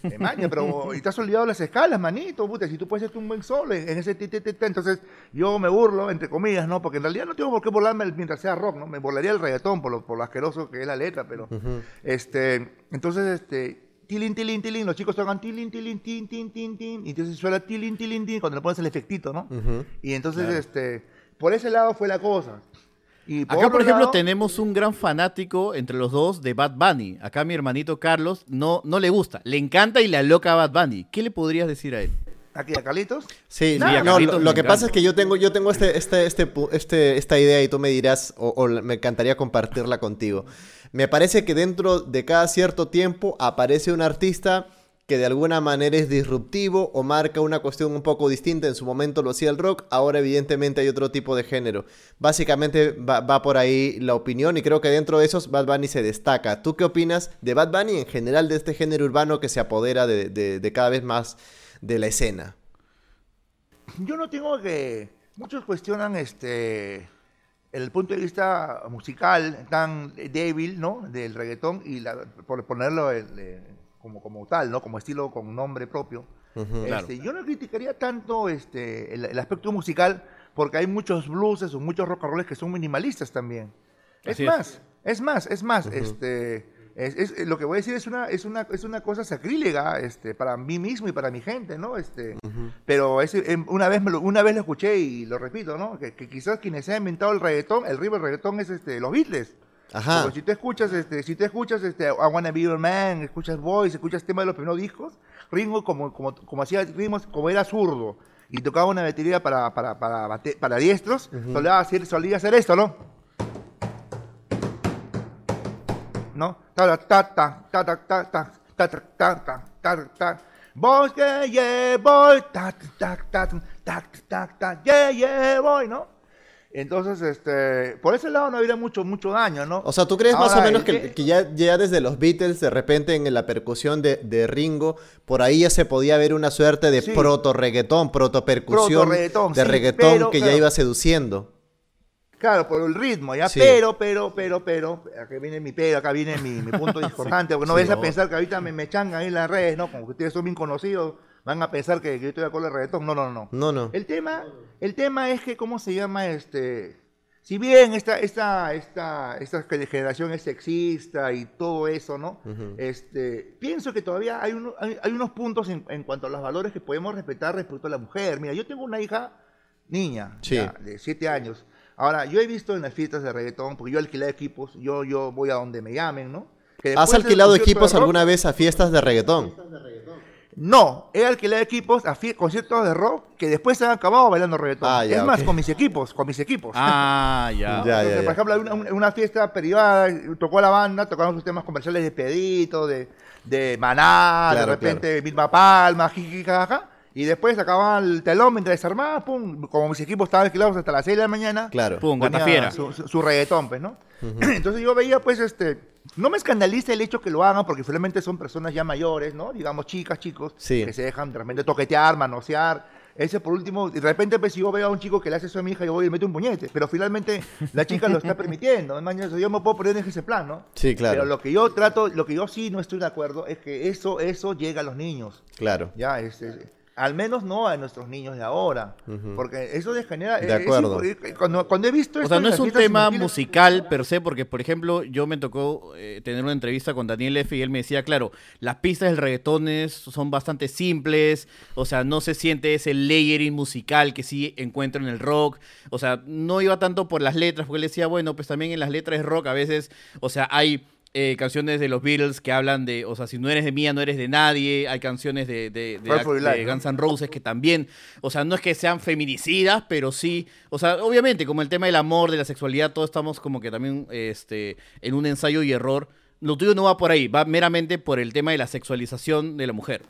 Eh, maña, pero y te has olvidado las escalas, manito, puta, si tú puedes hacerte un buen solo en ese ti, ti, ti, ti, entonces yo me burlo, entre comillas, ¿no? Porque en realidad no tengo por qué burlarme mientras sea rock, ¿no? Me burlaría el reggaetón por lo, por lo asqueroso que es la letra, pero, este, entonces, este, tilín, tilín, tilín, los chicos tocan tilín, tilín, tin, tin, tin, tin, y entonces suena tilín, tilín, tin, cuando le pones el efectito, ¿no? Y entonces, este, por ese lado fue la cosa. Y Acá, por ejemplo, lado- tenemos un gran fanático entre los dos de Bad Bunny. Acá mi hermanito Carlos no, no le gusta, le encanta y le aloca a Bad Bunny. ¿Qué le podrías decir a él? Aquí, a Carlitos. Sí, Sí, a no, Carlitos lo, que pasa es que yo tengo, yo tengo este, este, este, este, esta idea y tú me dirás, o, o me encantaría compartirla contigo. Me parece que dentro de cada cierto tiempo aparece un artista que de alguna manera es disruptivo o marca una cuestión un poco distinta. En su momento lo hacía el rock, ahora evidentemente hay otro tipo de género. Básicamente va, por ahí la opinión y creo que dentro de esos Bad Bunny se destaca. ¿Tú qué opinas de Bad Bunny en general de este género urbano que se apodera de, cada vez más de la escena? Yo no tengo que. Muchos cuestionan este el punto de vista musical tan débil, ¿no? Del reggaetón y la- por ponerlo eh, como, como tal, ¿no? Como estilo con nombre propio. Este, Yo no criticaría tanto este, el, el aspecto musical porque hay muchos blueses o muchos rock and rolls que son minimalistas también. Es Así es. más, es más, es más, este, es, es- lo que voy a decir es una, es una, es una cosa sacrílega, este, para mí mismo y para mi gente, ¿no? Este, pero ese, em, una vez me lo, una vez lo escuché y lo repito, ¿no? Que, que quizás quienes han inventado el reggaetón, el ritmo del reggaetón es este, los Beatles. Ajá. Porque si tú escuchas, este, si tú escuchas, este, I Wanna Be Your Man, escuchas Boys, escuchas temas de los primeros discos, Ringo como, como, como hacía como era zurdo y tocaba una batería para, para, para, bate- para diestros, solía, hacer, solía hacer esto, ¿no? ¿No? Ta ta ta ta ta ta ta ta ta ta ta ta ta Boys, yeah, yeah, boy, ta ta ta ta ta ta ta yeah, yeah, boy, ¿no? Entonces, este, por ese lado no habría mucho, mucho daño, ¿no? O sea, ¿tú crees más o menos que, que ya, ya desde los Beatles, de repente en la percusión de, de Ringo, por ahí ya se podía ver una suerte de Sí. proto-reggaetón, proto-percusión Proto-reggaetón, de sí, reggaetón pero, que ya iba seduciendo? Claro, por el ritmo, ¿ya? Sí. Pero, pero, pero, pero, acá viene mi pero, acá viene mi, mi punto discordante, porque no vayas a pensar que ahorita me, me changan ahí en las redes, ¿no? Como que ustedes son bien conocidos, van a pensar que, que yo estoy de acuerdo al reggaetón. No, no, no. No, no. El tema, el tema es que, ¿cómo se llama? Este, si bien esta, esta, esta, esta generación es sexista y todo eso, ¿no? este, pienso que todavía hay, uno- hay, hay unos puntos en, en cuanto a los valores que podemos respetar respecto a la mujer. Mira, yo tengo una hija niña, Sí. ya, de siete años. Ahora, yo he visto en las fiestas de reggaetón, porque yo alquilé equipos, yo, yo voy a donde me llamen, ¿no? ¿Has alquilado de equipos rock- alguna vez a fiestas de reggaetón? No, he alquilado equipos a conciertos de rock que después se han acabado bailando reggaetón. Ah, ya, es más, con mis equipos, con mis equipos. Ah, ya. Ya, Entonces, ya, Por ejemplo, hay una, fiesta privada, tocó la banda, tocaron sus temas comerciales de Pedito, de, de Maná, Claro, de repente Vilma Palma, jiji, jajaja, y después acababan el telón mientras desarmaba, pum, como mis equipos estaban alquilados hasta las 6 de la mañana, Claro. Pum, su, su- su reggaetón, pues, ¿no? Entonces yo veía, pues, este, No me escandaliza el hecho que lo hagan porque finalmente son personas ya mayores, ¿no? Digamos chicas, chicos, Sí. que se dejan de repente toquetear, manosear. Ese por último, de repente pues si yo veo a un chico que le hace eso a mi hija, yo voy y le meto un puñete. Pero finalmente la chica lo está permitiendo. Yo me puedo poner en ese plan, ¿no? Sí, claro. Pero lo que yo trato, lo que yo sí no estoy de acuerdo es que eso, eso llega a los niños. Claro. Ya, es, es- al menos no a nuestros niños de ahora. Porque eso les genera... De es- es acuerdo. impo- cuando, cuando he visto O sea, no es un tema infantiles- musical per se, porque, por ejemplo, yo me tocó eh, tener una entrevista con Daniel F. y él me decía, claro, las pistas del reggaetón es- son bastante simples, o sea, no se siente ese layering musical que sí encuentro en el rock, o sea, no iba tanto por las letras, porque él decía, bueno, pues también en las letras de rock a veces, o sea, hay... eh, canciones de los Beatles que hablan de, o sea, si no eres de mía, no eres de nadie. Hay canciones de, de, de-. Guns N' Roses que también, o sea, no es que sean feminicidas, pero sí, o sea, obviamente, como el tema del amor, de la sexualidad, todos estamos como que también este, en un ensayo y error. Lo tuyo no va por ahí, va meramente por el tema de la sexualización de la mujer.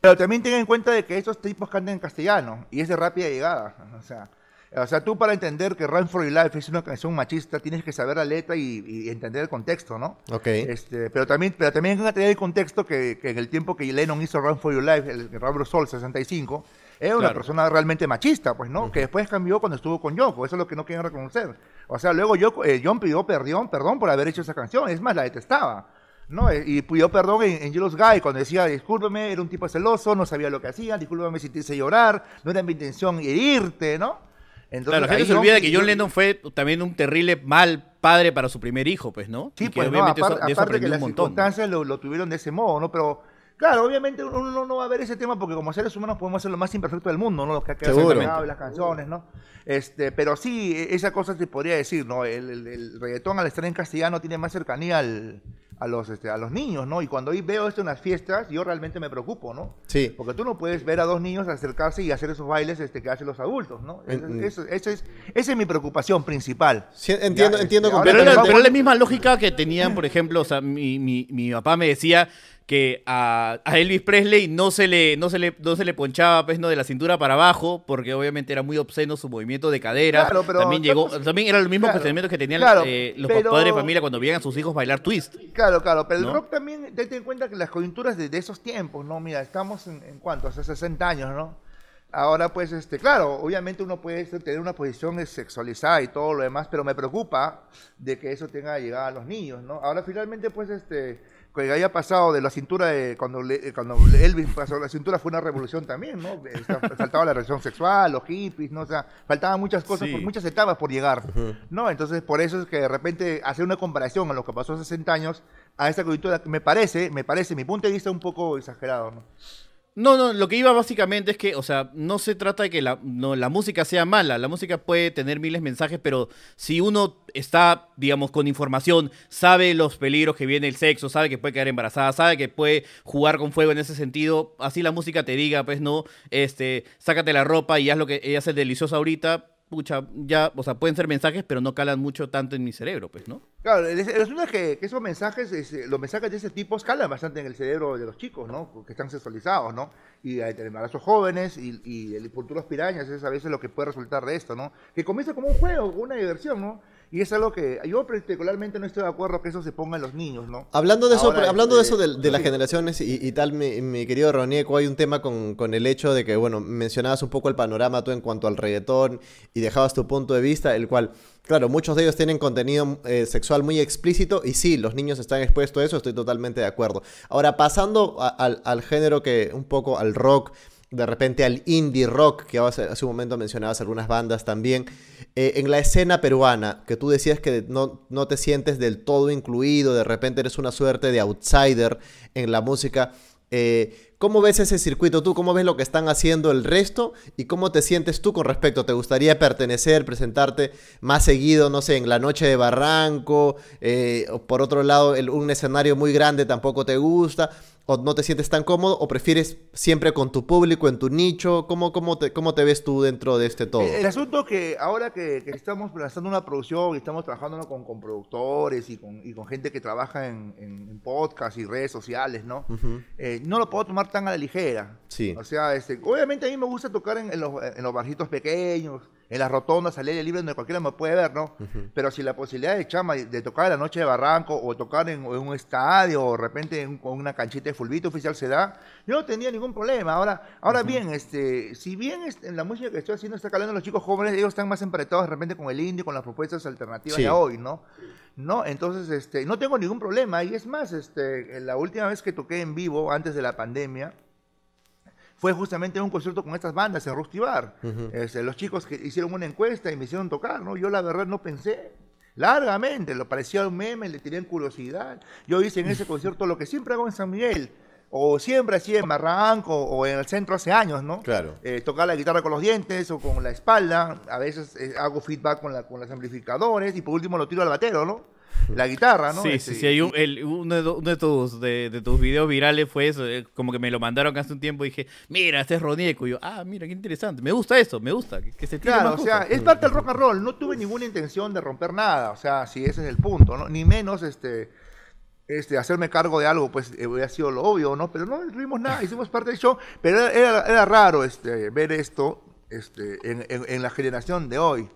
Pero también ten en cuenta de que estos tipos cantan en castellano y es de rápida llegada. O sea, o sea, tú para entender que Run for Your Life es una canción machista tienes que saber la letra y, y entender el contexto, ¿no? Ok. Este, pero también, pero también hay que tener el contexto que, que en el tiempo que Lennon hizo Run for Your Life, el, el Rubber Soul 65, era una Claro. persona realmente machista, pues, ¿no? Que después cambió cuando estuvo con Yoko, eso es lo que no quieren reconocer. O sea, luego Yoko, eh, John pidió perdón, perdón por haber hecho esa canción, es más, la detestaba. ¿no? Eh, Y pidió perdón en, en Jealous Guy cuando decía, discúlpeme, era un tipo celoso, no sabía lo que hacía, discúlpame si te hice llorar, no era mi intención herirte, ¿no? Entonces, Claro, la gente se olvida de que John Lennon fue también un terrible mal padre para su primer hijo, pues, ¿no? Sí, Y que pues no, obviamente apar- eso- de eso aparte que las un montón. ¿no? circunstancias lo, lo tuvieron de ese modo, ¿no? Pero, claro, obviamente uno no, no va a ver ese tema porque como seres humanos podemos ser lo más imperfecto del mundo, ¿no? Los que Seguro. las canciones, ¿no? Este, pero sí, e- esa cosa se podría decir, ¿no? El, el- el reggaetón al estar en castellano tiene más cercanía al- a, los, este, a los niños, ¿no? Y cuando hoy veo esto en las fiestas, yo realmente me preocupo, ¿no? Sí. Porque tú no puedes ver a dos niños acercarse y hacer esos bailes este, que hacen los adultos, ¿no? Eso- eso- eso es, esa es mi preocupación principal. Sí, entiendo, Ya, entiendo este, ahora Pero completamente. era, pero es la misma lógica que tenían, por ejemplo, o sea, mi, mi, mi papá me decía que a, a Elvis Presley no se le no se le no se le ponchaba pues no de la cintura para abajo porque obviamente era muy obsceno su movimiento de cadera Claro, pero también llegó también era el mismo claro, que tenían claro, eh, los pero- padres de familia cuando veían a sus hijos bailar twist Claro, claro, pero ¿No? el rock también, ten en cuenta que las coyunturas de, de esos tiempos, ¿no? Mira, estamos en, en cuánto, hace 60 años, ¿no? Ahora, pues, este, claro, obviamente uno puede tener una posición sexualizada y todo lo demás, pero me preocupa de que eso tenga llegada a los niños, ¿no? Ahora, finalmente, pues, este, que haya pasado de la cintura, de, cuando, le- eh, cuando Elvis pasó la cintura fue una revolución también, ¿no? Esta- Faltaba la revolución sexual, los hippies, ¿no? O sea, faltaban muchas cosas, Sí. por muchas etapas por llegar, ¿no? Entonces, por eso es que de repente hacer una comparación a lo que pasó hace 60 años a esta coyuntura, me parece, me parece, mi punto de vista un poco exagerado, ¿no? No, no, lo que iba básicamente es que, o sea, no se trata de que la, no, la música sea mala, la música puede tener miles de mensajes, pero si uno está, digamos, con información, sabe los peligros que viene el sexo, sabe que puede quedar embarazada, sabe que puede jugar con fuego en ese sentido, así la música te diga, pues no, este, sácate la ropa y haz lo que ella hace delicioso ahorita, pucha, ya, o sea, pueden ser mensajes, pero no calan mucho tanto en mi cerebro, pues, ¿no? Claro, el, asunto es que, que esos mensajes, este, los mensajes de ese tipo escalan bastante en el cerebro de los chicos, ¿no? Que están sexualizados, ¿no? Y hay embarazos jóvenes y, y el futuros pirañas es a veces lo que puede resultar de esto, ¿no? Que comienza como un juego, una diversión, ¿no? Y es algo que yo particularmente no estoy de acuerdo que eso se ponga en los niños, ¿no? Hablando de eso, hablando de este, eso de, de las sí. generaciones y, y tal, mi, mi querido Ronieco, hay un tema con, con el hecho de que, bueno, mencionabas un poco el panorama tú en cuanto al reggaetón y dejabas tu punto de vista, el cual, claro, muchos de ellos tienen contenido eh, sexual muy explícito y sí, los niños están expuestos a eso, estoy totalmente de acuerdo. Ahora, pasando a- al, al género que, un poco al rock, de repente al indie rock, que hace, hace un momento mencionabas algunas bandas también, eh, en la escena peruana, que tú decías que no, no te sientes del todo incluido, de repente eres una suerte de outsider en la música, eh, ¿cómo ves ese circuito tú? ¿Cómo ves lo que están haciendo el resto? ¿Y cómo te sientes tú con respecto? ¿Te gustaría pertenecer, presentarte más seguido, no sé, en la noche de Barranco? Eh, por otro lado, un escenario muy grande tampoco te gusta. ¿O no te sientes tan cómodo? ¿O prefieres siempre con tu público, en tu nicho? ¿Cómo, cómo, te, cómo te ves tú dentro de este todo? El, asunto que ahora que, que estamos lanzando una producción y estamos trabajando con, con productores y con, y con gente que trabaja en, en, en podcast y redes sociales, ¿no? Eh, no lo puedo tomar tan a la ligera. Sí. O sea, este, obviamente a mí me gusta tocar en, en los, en los barcitos pequeños, en las rotondas, al aire libre, donde cualquiera me puede ver, ¿no? Pero si la posibilidad de chama de tocar en la noche de Barranco o tocar en, en un estadio o de repente en, con una canchita de fulbito oficial se da, yo no tendría ningún problema. Ahora, ahora bien, este, si bien este, en la música que estoy haciendo está calando los chicos jóvenes, ellos están más emparentados de repente con el indie, con las propuestas alternativas Sí. de hoy, ¿no? No, entonces, este, no tengo ningún problema. Y es más, este, la última vez que toqué en vivo, antes de la pandemia, fue justamente en un concierto con estas bandas en Rusty Bar. Este, los chicos que hicieron una encuesta y me hicieron tocar, ¿no? Yo la verdad no pensé largamente, lo parecía un meme, le tenían curiosidad. Yo hice en ese concierto lo que siempre hago en San Miguel, o siempre hacía en Barranco o en el centro hace años, ¿no? Claro. Eh, tocar la guitarra con los dientes o con la espalda, a veces eh, hago feedback con, la, con los amplificadores y por último lo tiro al batero, ¿no? La guitarra, ¿no? Sí, Este, sí, sí. Hay un- el- uno, de, uno de tus, de, de tus videos virales fue eso. eh, Como que me lo mandaron hace un tiempo y dije, mira, este es Ronieco. Y yo, ah, mira, qué interesante. Me gusta eso, me gusta. Que, que se tire Claro, más o sea, cosas. es parte del rock and roll. No tuve ninguna intención de romper nada, o sea, si ese es el punto, ¿no? Ni menos, este, este, hacerme cargo de algo, pues eh, hubiera sido lo obvio, ¿no? Pero no tuvimos nada, hicimos parte del show, pero era, era- era raro, este, ver esto, este, en, en- en la generación de hoy.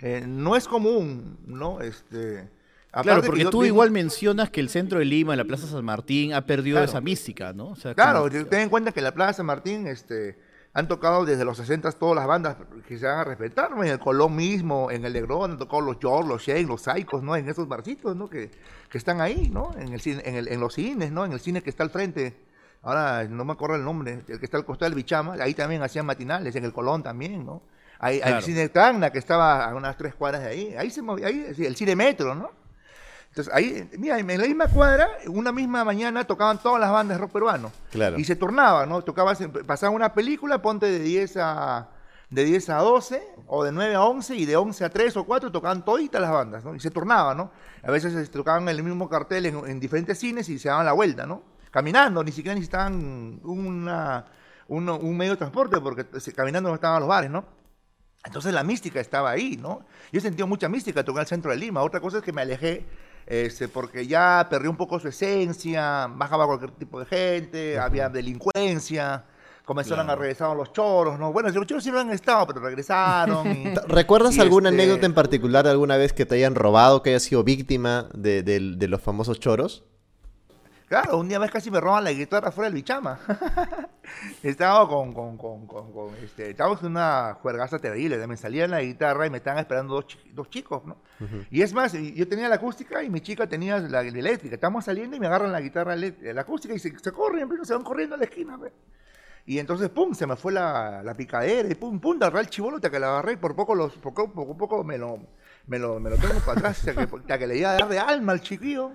Eh, no es común, ¿no? Este, Claro, aparte que porque tú igual mencionas que el centro de Lima, la Plaza San Martín, ha perdido Claro. esa mística, ¿no? O sea, Claro, como- ten en cuenta que en la Plaza San Martín este, han tocado desde los 60 todas las bandas que se van a respetar, ¿no? En el Colón mismo, en el Negrón, han tocado los George, los Shane, los Psychos, ¿no? En esos barcitos, ¿no? Que, que están ahí, ¿no? En, el, cine- en, el- en los cines, ¿no? En el cine que está al frente. Ahora no me acuerdo el nombre, el que está al costado del Bichama, ahí también hacían matinales, en el Colón también, ¿no? Ahí, Claro. El cine Tacna, que estaba a unas tres cuadras de ahí, ahí se movía, ahí, el cine Metro, ¿no? Entonces, ahí, mira, en la misma cuadra, una misma mañana tocaban todas las bandas de rock peruano. Claro. Y se turnaba, ¿no? Tocaba, pasaba una película, ponte de 10 a de 10 a 12 o de 9 a 11 y de 11 a 3 o 4 tocaban toditas las bandas, ¿no? Y se turnaban, ¿no? A veces este, tocaban el mismo cartel en, en diferentes cines y se daban la vuelta, ¿no? Caminando, ni siquiera necesitaban una, uno- un medio de transporte porque se- caminando no estaban los bares, ¿no? Entonces la mística estaba ahí, ¿no? Yo he sentido mucha mística tocar el centro de Lima. Otra cosa es que me alejé este, porque ya perdí un poco su esencia, bajaba cualquier tipo de gente, había delincuencia, comenzaron a regresar los choros, ¿no? Bueno, los choros siempre han estado, pero regresaron. y- ¿Recuerdas y, alguna este, anécdota en particular de alguna vez que te hayan robado, que hayas sido víctima de, de- de los famosos choros? Claro, un día más casi me roban la guitarra fuera del bichama. Estaba con, con, con, con, con, este, estábamos en una juergaza terrible. Me salía la guitarra y me estaban esperando dos, dos chicos, ¿no? Y es más, yo tenía la acústica y mi chica tenía la, la eléctrica. Estamos saliendo y me agarran la guitarra, la acústica y se, se corren, se van corriendo a la esquina, ¿ve? Y entonces, pum, se me fue la, la picadera y pum, pum, agarré el chivolo, que la agarré y por poco, los, poco, poco, poco me lo, me lo, me lo tengo para atrás, hasta que, hasta que le iba a dar de alma al chiquillo.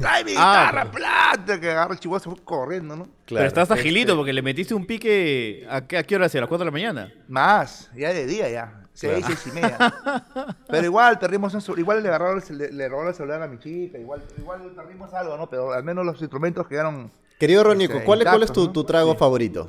¡Trae mi Ah, guitarra, plata! Que agarra el chivolo, se fue corriendo, ¿no? Pero estás este- agilito porque le metiste un pique. ¿A qué, a qué hora hacía? ¿A las 4 de la mañana? Más, ya de día ya. Seis, Claro. seis y media. Pero igual perdimos un cel- igual le agarraron el, cel- le, le robaron el celular a mi chica, igual, igual perdimos algo, ¿no? Pero al menos los instrumentos quedaron. Querido Ronico, Este, ¿cuál, es- cuál es tu, tu trago Sí. favorito?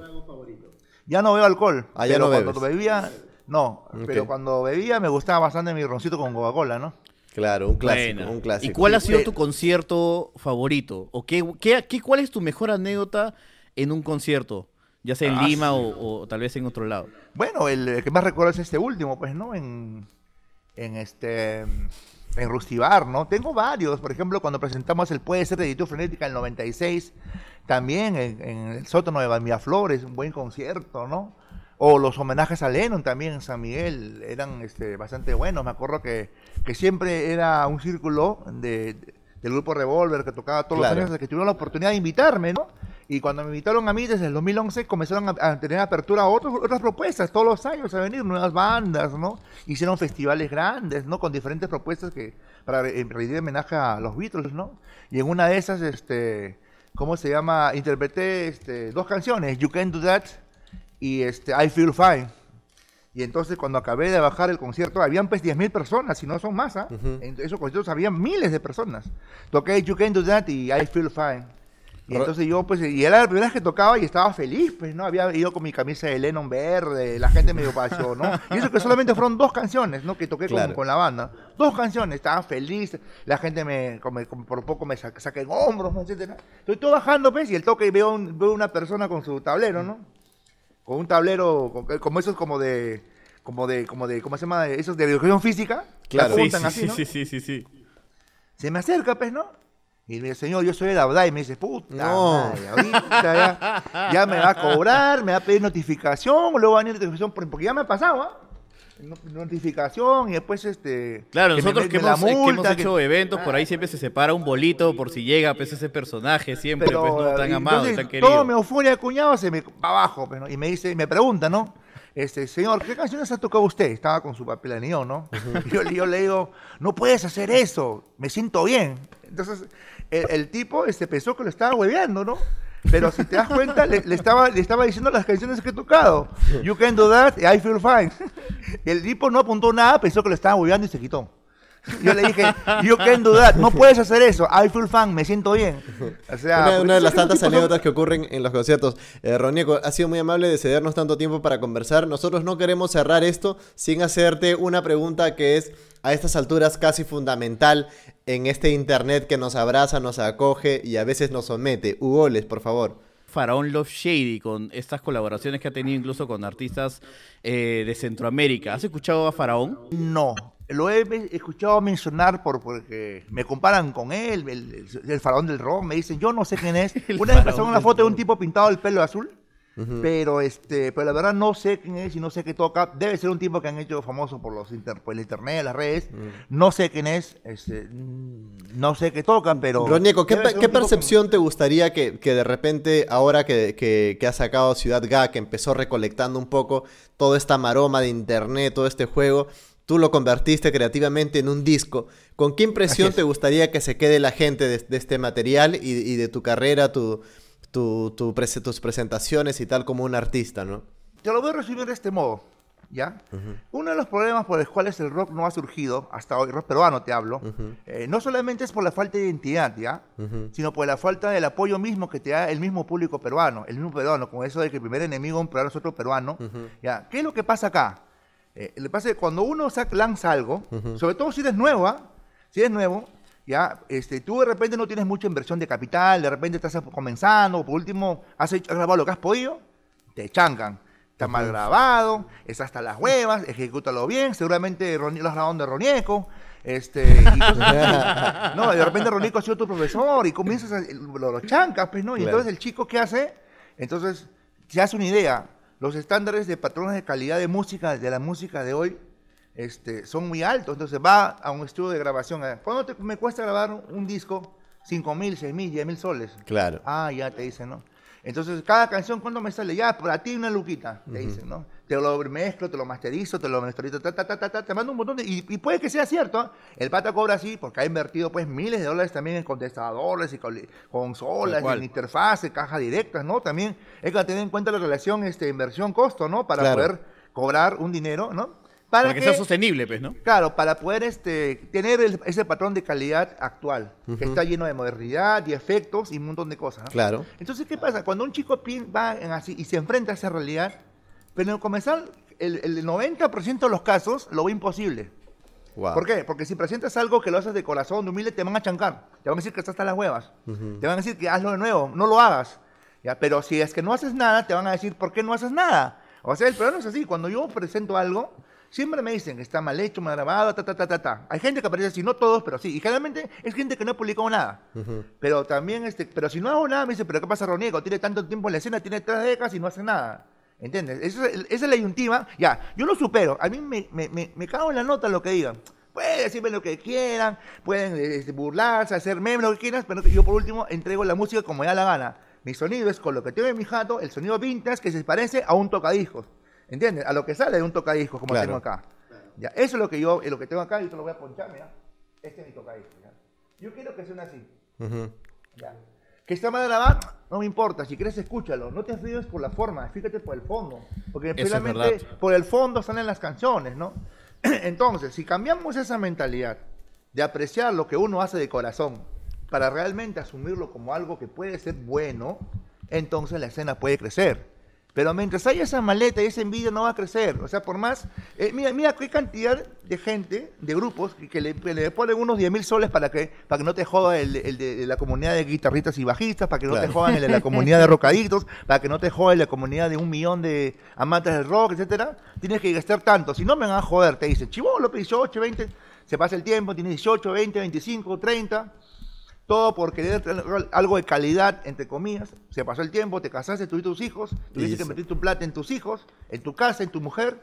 Ya no bebo alcohol. Ah, ya pero no cuando bebes. bebía, no. Pero cuando bebía me gustaba bastante mi roncito con Coca-Cola, ¿no? Claro, un clásico, un clásico. ¿Y cuál ha sido tu concierto favorito? ¿O qué, qué, qué- cuál es tu mejor anécdota en un concierto? Ya sea en Ah, Lima sí. o, o tal vez en otro lado. Bueno, el, el que más recuerdo es este último, pues, ¿no? En, en este. En Rustibar, ¿no? Tengo varios. Por ejemplo, cuando presentamos el Puede ser de Editud Frenética en el 96, también en, en el sótano de Miraflores, un buen concierto, ¿no? O los homenajes a Lennon también en San Miguel eran este, bastante buenos. Me acuerdo que, que siempre era un círculo de, del grupo Revolver que tocaba todos Claro. los años que tuvieron la oportunidad de invitarme, ¿no? Y cuando me invitaron a mí desde el 2011 comenzaron a, a tener apertura a otros- otras propuestas todos los años a venir nuevas bandas, ¿no? Hicieron festivales grandes, ¿no? Con diferentes propuestas que para re- rendir homenaje a los Beatles, ¿no? Y en una de esas, este, ¿cómo se llama? Interpreté este, dos canciones, You Can Do That y este, I Feel Fine. Y entonces cuando acabé de bajar el concierto, habían pues 10.000 personas, si no son más, ¿ah? En esos conciertos habían miles de personas. Toqué You Can Do That y I Feel Fine. Y entonces yo, pues, y era la primera vez que tocaba y estaba feliz, pues, ¿no? Había ido con mi camisa de Lennon verde, la gente me dio paso, ¿no? Y eso que solamente fueron dos canciones, ¿no? Que toqué con- Claro. con, la banda. Dos canciones, estaba feliz, la gente me, como- como por poco me saca, saca en hombros, ¿no? etcétera. Estoy todo bajando, pues, y el toque y veo, un- veo una persona con su tablero, ¿no? Con un tablero, con- como esos como de, como de, como de, ¿cómo se llama? Esos de educación física. Claro. Sí, sí, así, sí, ¿no? sí, sí, sí, sí. Se me acerca, pues, ¿no? Y me dice, señor, yo soy el Abdai. Y me dice, puta, No. madre, ahorita ya, ya me va a cobrar, me va a pedir notificación, luego va a venir notificación, por- porque ya me ha pasado, ¿ah? Notificación y después, este... Claro, que me nosotros que hemos, que hemos multa, que- hecho eventos, por ahí siempre se separa un bolito por si llega pues, ese personaje, siempre Pero, pues, no tan eh, amado entonces, tan querido. Todo mi euforia, cuñado, se me va abajo, pues, ¿no? Y me dice, me pregunta, ¿no? Este, señor, ¿qué canciones ha tocado usted? Estaba con su papel anillo, ¿no? Y yo, yo le digo, no puedes hacer eso, me siento bien. Entonces, el, el tipo este, pensó que lo estaba hueveando, ¿no? Pero si te das cuenta, le, estaba, le estaba diciendo las canciones que he tocado. You can do that, I feel fine. El tipo no apuntó nada, pensó que lo estaba hueveando y se quitó. Yo le dije, you can do that, no puedes hacer eso, I feel fine, me siento bien. O sea, Una, pues, una de las esos tantas son- anécdotas que ocurren en los conciertos. Eh, Ronieco, ha sido muy amable de cedernos tanto tiempo para conversar. Nosotros no queremos cerrar esto sin hacerte una pregunta que es a estas alturas casi fundamental en este internet que nos abraza, nos acoge y a veces nos somete. Hugoles, por favor. Faraón Love Shady con estas colaboraciones que ha tenido incluso con artistas eh, de Centroamérica. ¿Has escuchado a Faraón? No, lo he escuchado mencionar por, porque me comparan con él, el, el- el faraón del rock, me dicen, yo no sé quién es. Una vez pasaron una foto de un tipo pintado el pelo azul, pero este, pero la verdad no sé quién es y no sé qué toca. Debe ser un tipo que han hecho famoso por los inter- por el internet, las redes. No sé quién es, este, no sé qué tocan, pero... Ronieco, ¿qué, qué que- percepción te gustaría que, que de repente, ahora que, que, que ha sacado Ciudad Ga, que empezó recolectando un poco toda esta maroma de internet, todo este juego, tú lo convertiste creativamente en un disco? ¿Con qué impresión te gustaría que se quede la gente de, de este material y, y de tu carrera, tu, tu, tu prese- tus presentaciones y tal como un artista, ¿no? Te lo voy a resumir de este modo, ¿ya? Uno de los problemas por los cuales el rock no ha surgido, hasta hoy, rock peruano te hablo, eh, no solamente es por la falta de identidad, ¿ya? Sino por la falta del apoyo mismo que te da el mismo público peruano, el mismo peruano, con eso de que el primer enemigo un peruano es otro peruano, ¿ya? ¿Qué es lo que pasa acá? Eh, le pasa que cuando uno saca- lanza algo, sobre todo si eres nuevo, ¿ah? Si eres nuevo, ya, este, tú de repente no tienes mucha inversión de capital, de repente estás comenzando, por último, has, hecho- has grabado lo que has podido, te chancan. Está mal grabado, está hasta las huevas, ejecútalo bien, seguramente lo has grabado de Ronieco, este, y cosas así. No, de repente Ronieco ha sido tu profesor y comienzas a, lo, lo chancas, pues, ¿no? Y Claro. entonces el chico, ¿qué hace? Entonces, se hace una idea, los estándares de patrones de calidad de música, de la música de hoy, este, son muy altos. Entonces va a un estudio de grabación. a- ¿Cuánto te- me cuesta grabar un, un disco? 5 mil, 6 mil, 10 mil soles. Claro. Ah, ya te dicen, ¿no? Entonces, cada canción, ¿cuánto me sale? Ya, para ti una luquita, te dicen, ¿no? Te lo mezclo, te lo masterizo, te lo masterizo, ta, ta, ta, ta, ta, te mando un montón de... Y, y puede que sea cierto. El pata cobra así porque ha invertido, pues, miles de dólares también en contestadores y consolas, en interfaces, cajas directas, ¿no? También hay que tener en cuenta la relación este, inversión-costo, ¿no? Para Claro. poder cobrar un dinero, ¿no? Para que sea sostenible, pues, ¿no? Claro, para poder este, tener el- ese patrón de calidad actual, que está lleno de modernidad y efectos y un montón de cosas. ¿no? Claro. Entonces, ¿qué pasa? Cuando un chico va en así y se enfrenta a esa realidad, pero en comenzar, el, el 90% de los casos lo ve imposible. Wow. ¿Por qué? Porque si presentas algo que lo haces de corazón, de humilde, te van a chancar. Te van a decir que estás hasta las huevas. Te van a decir que hazlo de nuevo, no lo hagas. ¿Ya? Pero si es que no haces nada, te van a decir, ¿por qué no haces nada? O sea, el problema es así. Cuando yo presento algo, siempre me dicen que está mal hecho, mal grabado, ta, ta, ta, ta, ta. Hay gente que aparece así, no todos, pero sí. Y generalmente es gente que no ha publicado nada. Pero también, este, pero si no hago nada, me dice, ¿pero qué pasa, Roniego? Tiene tanto tiempo en la escena, tiene tres décadas y no hace nada. ¿Entiendes? Esa es, el- esa es la yuntiva. Ya, yo lo supero. A mí me, me, me, me cago en la nota lo que digan. Pueden decirme lo que quieran, pueden este, burlarse, hacer memes, lo que quieras, pero yo por último entrego la música como me da la gana. Mi sonido es con lo que tengo en mi jato, el sonido vintage que se parece a un tocadiscos. ¿Entiendes? A lo que sale de un tocadiscos como Claro. tengo acá. Ya, eso es lo que yo, eh, lo que tengo acá, yo te lo voy a ponchar, mira. Este es mi tocadiscos. ya. Yo quiero que suene así. Ya. Que está mal grabado, no me importa. Si quieres, escúchalo. No te fíes por la forma, fíjate por el fondo. Porque finalmente por el fondo salen las canciones, ¿no? Entonces, si cambiamos esa mentalidad de apreciar lo que uno hace de corazón para realmente asumirlo como algo que puede ser bueno, entonces la escena puede crecer. Pero mientras haya esa maleta y esa envidia no va a crecer. O sea, por más... eh, mira, mira qué cantidad de gente, de grupos, que, le, que le ponen unos 10 mil soles para que, para que no te joda el, el de, de la comunidad de guitarristas y bajistas, para que no te jodan el de la comunidad de rocaditos, para que no te joda la comunidad de un millón de amantes del rock, etcétera. Tienes que gastar tanto. Si no me van a joder, te dicen, chivolo, 18, 20, se pasa el tiempo, tienes 18, 20, 25, 30 todo por querer tener algo de calidad, entre comillas. Se pasó el tiempo, te casaste, tuviste tus hijos, tuviste que meter tu plata en tus hijos, en tu casa, en tu mujer.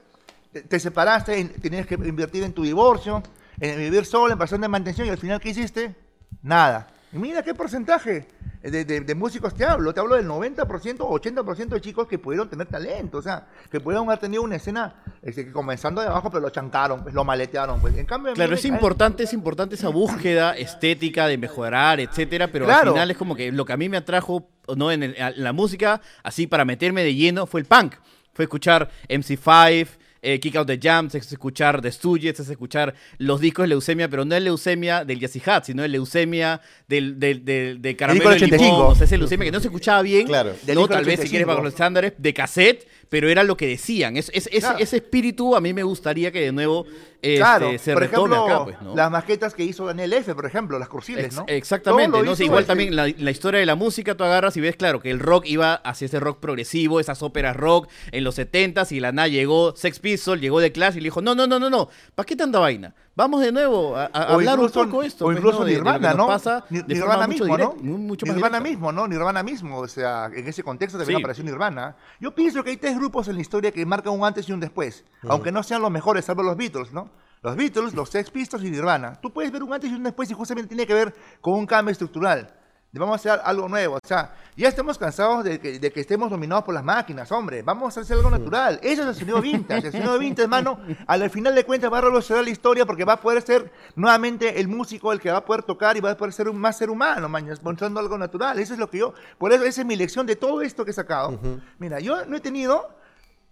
Te, te separaste, en- tenías que invertir en tu divorcio, en vivir solo, en pasión de mantención, y al final, ¿qué hiciste? Nada. Y mira qué porcentaje de, de- de músicos te hablo. Te hablo del 90% o 80% de chicos que pudieron tener talento. O sea, que pudieron haber tenido una escena este, que comenzando de abajo, pero lo chancaron, pues, lo maletearon. Pues. En cambio, Claro, es importante, es importante esa búsqueda estética de mejorar, etcétera, pero al final es como que lo que a mí me atrajo no en, el- en la música, así para meterme de lleno, fue el punk. Fue escuchar MC5, eh, Kick Out the Jams, es escuchar The Stooges, es escuchar los discos de Leucemia, pero no el Leucemia del Jazzy Hat, sino el Leucemia del, del, del, de Caramelo del y Limón, 85. o sea, ese Leucemia que no se escuchaba bien, Claro. No tal vez si quieres 85. bajo los estándares, de cassette, pero era lo que decían. Es, es- ese- Claro. ese espíritu a mí me gustaría que de nuevo este, Claro, se por retome ejemplo, acá, pues, ¿no? las maquetas que hizo Daniel F., por ejemplo, las cursiles, Ex- ¿no? Exactamente, no hizo igual también la, la historia de la música, tú agarras y ves, claro, que el rock iba hacia ese rock progresivo, esas óperas rock en los 70s y la nada llegó Sex Pistols, llegó The Clash y le dijo, no, no, no, no, no, ¿para qué tanta vaina? Vamos de nuevo a, a hablar incluso, un poco esto. o pues, incluso ¿no? de- de Nirvana, nos ¿no? pasa Ni- de Nirvana forma mucho mismo, direct- ¿no? mu- mucho más Nirvana directa. mismo, ¿no? Nirvana mismo, o sea, en ese contexto también Sí. apareció Nirvana. Yo pienso que hay tres grupos en la historia que marcan un antes y un después, aunque no sean los mejores, salvo los Beatles, ¿no? Los Beatles, los Sex Pistols y Nirvana. Tú puedes ver un antes y un después y justamente tiene que ver con un cambio estructural. Vamos a hacer algo nuevo. O sea, ya estamos cansados de que, de que estemos dominados por las máquinas, hombre. Vamos a hacer algo natural. Eso es el sonido vintage. El sonido vintage, hermano, al final de cuentas va a revolucionar la historia porque va a poder ser nuevamente el músico el que va a poder tocar y va a poder ser un más ser humano, mañas, mostrando algo natural. Eso es lo que yo. Por eso, esa es mi lección de todo esto que he sacado. Mira, yo no he tenido.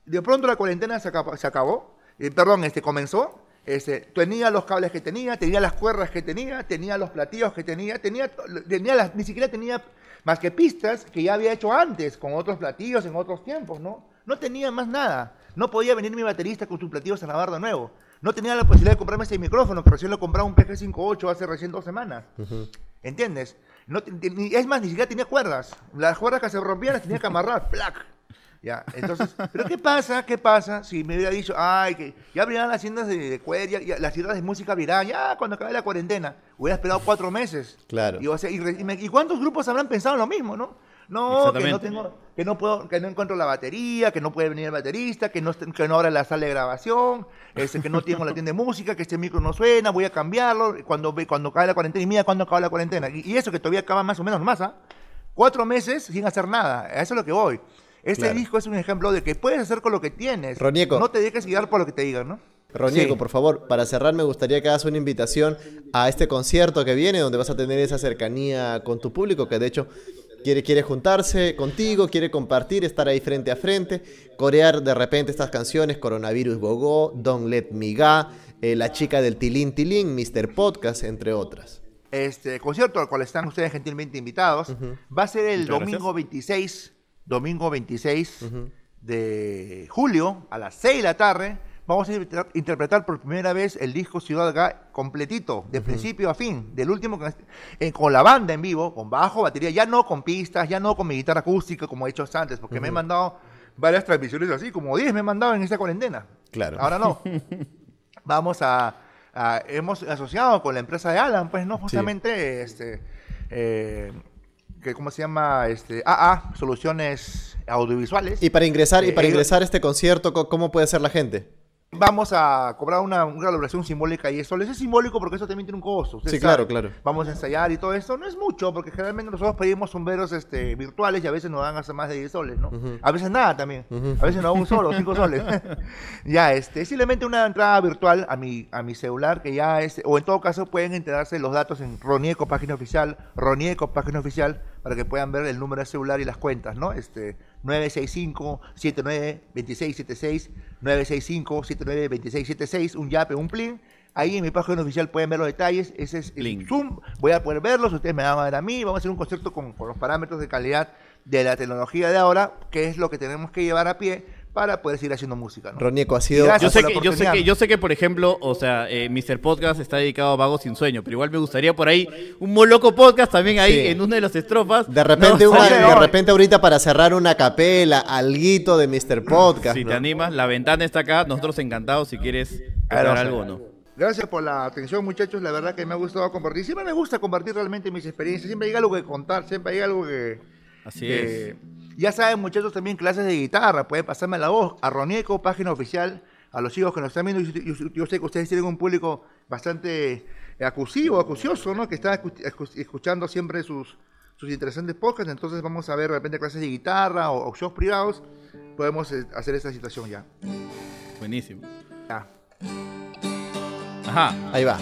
De pronto la cuarentena se acabó. Se acabó eh, perdón, este comenzó. Este, tenía los cables que tenía, tenía las cuerdas que tenía, tenía los platillos que tenía, tenía, las, ni siquiera tenía más que pistas que ya había hecho antes con otros platillos en otros tiempos, ¿no? No tenía más nada. No podía venir mi baterista con sus platillos a grabar de nuevo. No tenía la posibilidad de comprarme ese micrófono que recién lo compraba un PG58 hace recién dos semanas. ¿Entiendes? No, es más, ni siquiera tenía cuerdas. Las cuerdas que se rompían las tenía que amarrar. ¡Plac! Ya, entonces, ¿pero qué pasa? ¿Qué pasa si me hubiera dicho, ay, que ya abrirán las tiendas de, de cuero, ya- las tiendas de música abrirán, ya cuando acabe la cuarentena? Hubiera esperado cuatro meses. Claro. Y, o sea, y, re- y me- ¿y cuántos grupos habrán pensado lo mismo, no? No, que no tengo, que no puedo, que no encuentro la batería, que no puede venir el baterista, que no, que no abra la sala de grabación, este, que no tengo la tienda de música, que este micro no suena, voy a cambiarlo, cuando, cuando acabe la cuarentena, y mira cuando acaba la cuarentena. Y, y eso que todavía acaba más o menos más, ¿ah? Cuatro meses sin hacer nada, a eso es lo que voy. Este Claro. disco es un ejemplo de que puedes hacer con lo que tienes. Ronieco. No te dejes guiar por lo que te digan, ¿no? Ronieco, Sí. por favor, para cerrar me gustaría que hagas una invitación a este concierto que viene, donde vas a tener esa cercanía con tu público, que de hecho quiere, quiere juntarse contigo, quiere compartir, estar ahí frente a frente, corear de repente estas canciones, Coronavirus Gogó, Don't Let Me Ga, eh, La chica del Tilín Tilín, Mr. Podcast, entre otras. Este concierto al cual están ustedes gentilmente invitados va a ser el Muchas domingo 26, domingo 26 de julio a las 6 de la tarde. Vamos a inter- interpretar por primera vez el disco Ciudad Ga completito, de principio a fin, del último eh, con la banda en vivo, con bajo, batería, ya no con pistas, ya no con mi guitarra acústica como he hecho antes, porque me he mandado varias transmisiones así, como 10 me he mandado en esta cuarentena. Claro. Ahora no. Vamos a, a- hemos asociado con la empresa de Alan, pues no justamente este eh, que cómo se llama este AA Soluciones Audiovisuales. Y para ingresar, y para Eh, ingresar a este concierto, co- ¿cómo puede ser la gente? Vamos a cobrar una, una valoración simbólica y eso es simbólico porque eso también tiene un costo. Sí, sabe. claro, claro. Vamos a ensayar y todo eso. No es mucho porque generalmente nosotros pedimos sombreros este, virtuales y a veces nos dan hasta más de 10 soles, ¿no? A veces nada también. A veces no un solo, 5 soles. ya, este, simplemente una entrada virtual a mi, a mi celular que ya es, o en todo caso pueden enterarse los datos en Ronieco, página oficial, Ronieco, página oficial, para que puedan ver el número de celular y las cuentas, ¿no? Este, 965-79-2676, 965-79-2676, un yape, un plin. Ahí en mi página oficial pueden ver los detalles. Ese es el Link. Zoom. Voy a poder verlos. Ustedes me van a ver a mí. Vamos a hacer un concierto con, con los parámetros de calidad de la tecnología de ahora, que es lo que tenemos que llevar a pie para poder seguir haciendo música. ¿no? Ronieko, ha sido... Yo sé, que, yo, sé que, yo sé que, por ejemplo, o sea, eh, Mr. Podcast está dedicado a Vagos sin Sueño, pero igual me gustaría por ahí un Moloco Podcast también ahí Sí. en una de las estrofas. De repente, No, una- sale de repente ahorita para cerrar una capela, alguito de Mr. Podcast. Si ¿no? te animas, la ventana está acá, nosotros encantados si quieres Claro, algo o no. Gracias por la atención, muchachos. La verdad que me ha gustado compartir. Siempre me gusta compartir realmente mis experiencias. Siempre hay algo que contar. Siempre hay algo que. Así que- es. Ya saben, muchachos, también clases de guitarra. Pueden pasarme la voz a Ronieco, página oficial. A los chicos que nos están viendo. Yo, yo- yo sé que ustedes tienen un público bastante acusivo, acucioso, ¿no? Que está escu- escu- escuchando siempre sus, sus interesantes podcasts. Entonces, vamos a ver de repente clases de guitarra o, o shows privados. Podemos eh, hacer esta situación ya. Buenísimo. Ya. Ajá. Ahí va.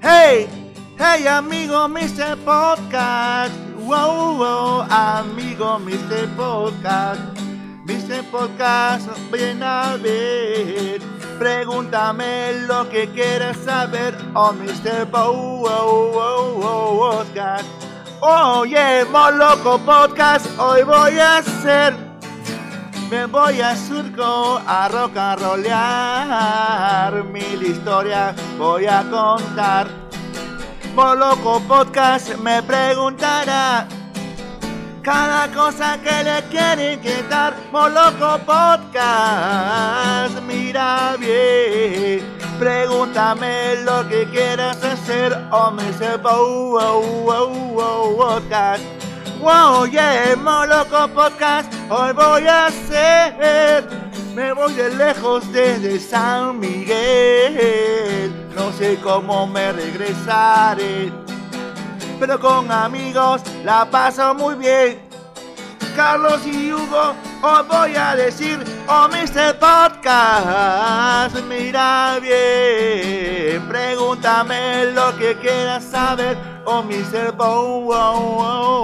Hey, hey amigo Mr. Podcast. Wow, wow, amigo Mr. Podcast. Mr. Podcast, ven a ver. Pregúntame lo que quieras saber. Oh, Mr. Wow, wow, wow, wow, Podcast. Oye, Moloco Podcast, hoy voy a hacer. Me voy a surco a rock and rollear. Mil historias voy a contar. Moloco Podcast me preguntará cada cosa que le quieren quitar. Moloco Podcast, mira bien. Pregúntame lo que quieras hacer. O me se wow, wow, wow, wow, podcast. Wow, yeah, Moloco Podcast, hoy voy a hacer. Me voy de lejos desde San Miguel. No sé cómo me regresaré. Pero con amigos la paso muy bien. Carlos y Hugo, os voy a decir, oh Mr. Podcast, mira bien, pregúntame lo que quieras saber, oh Mr. Podcast.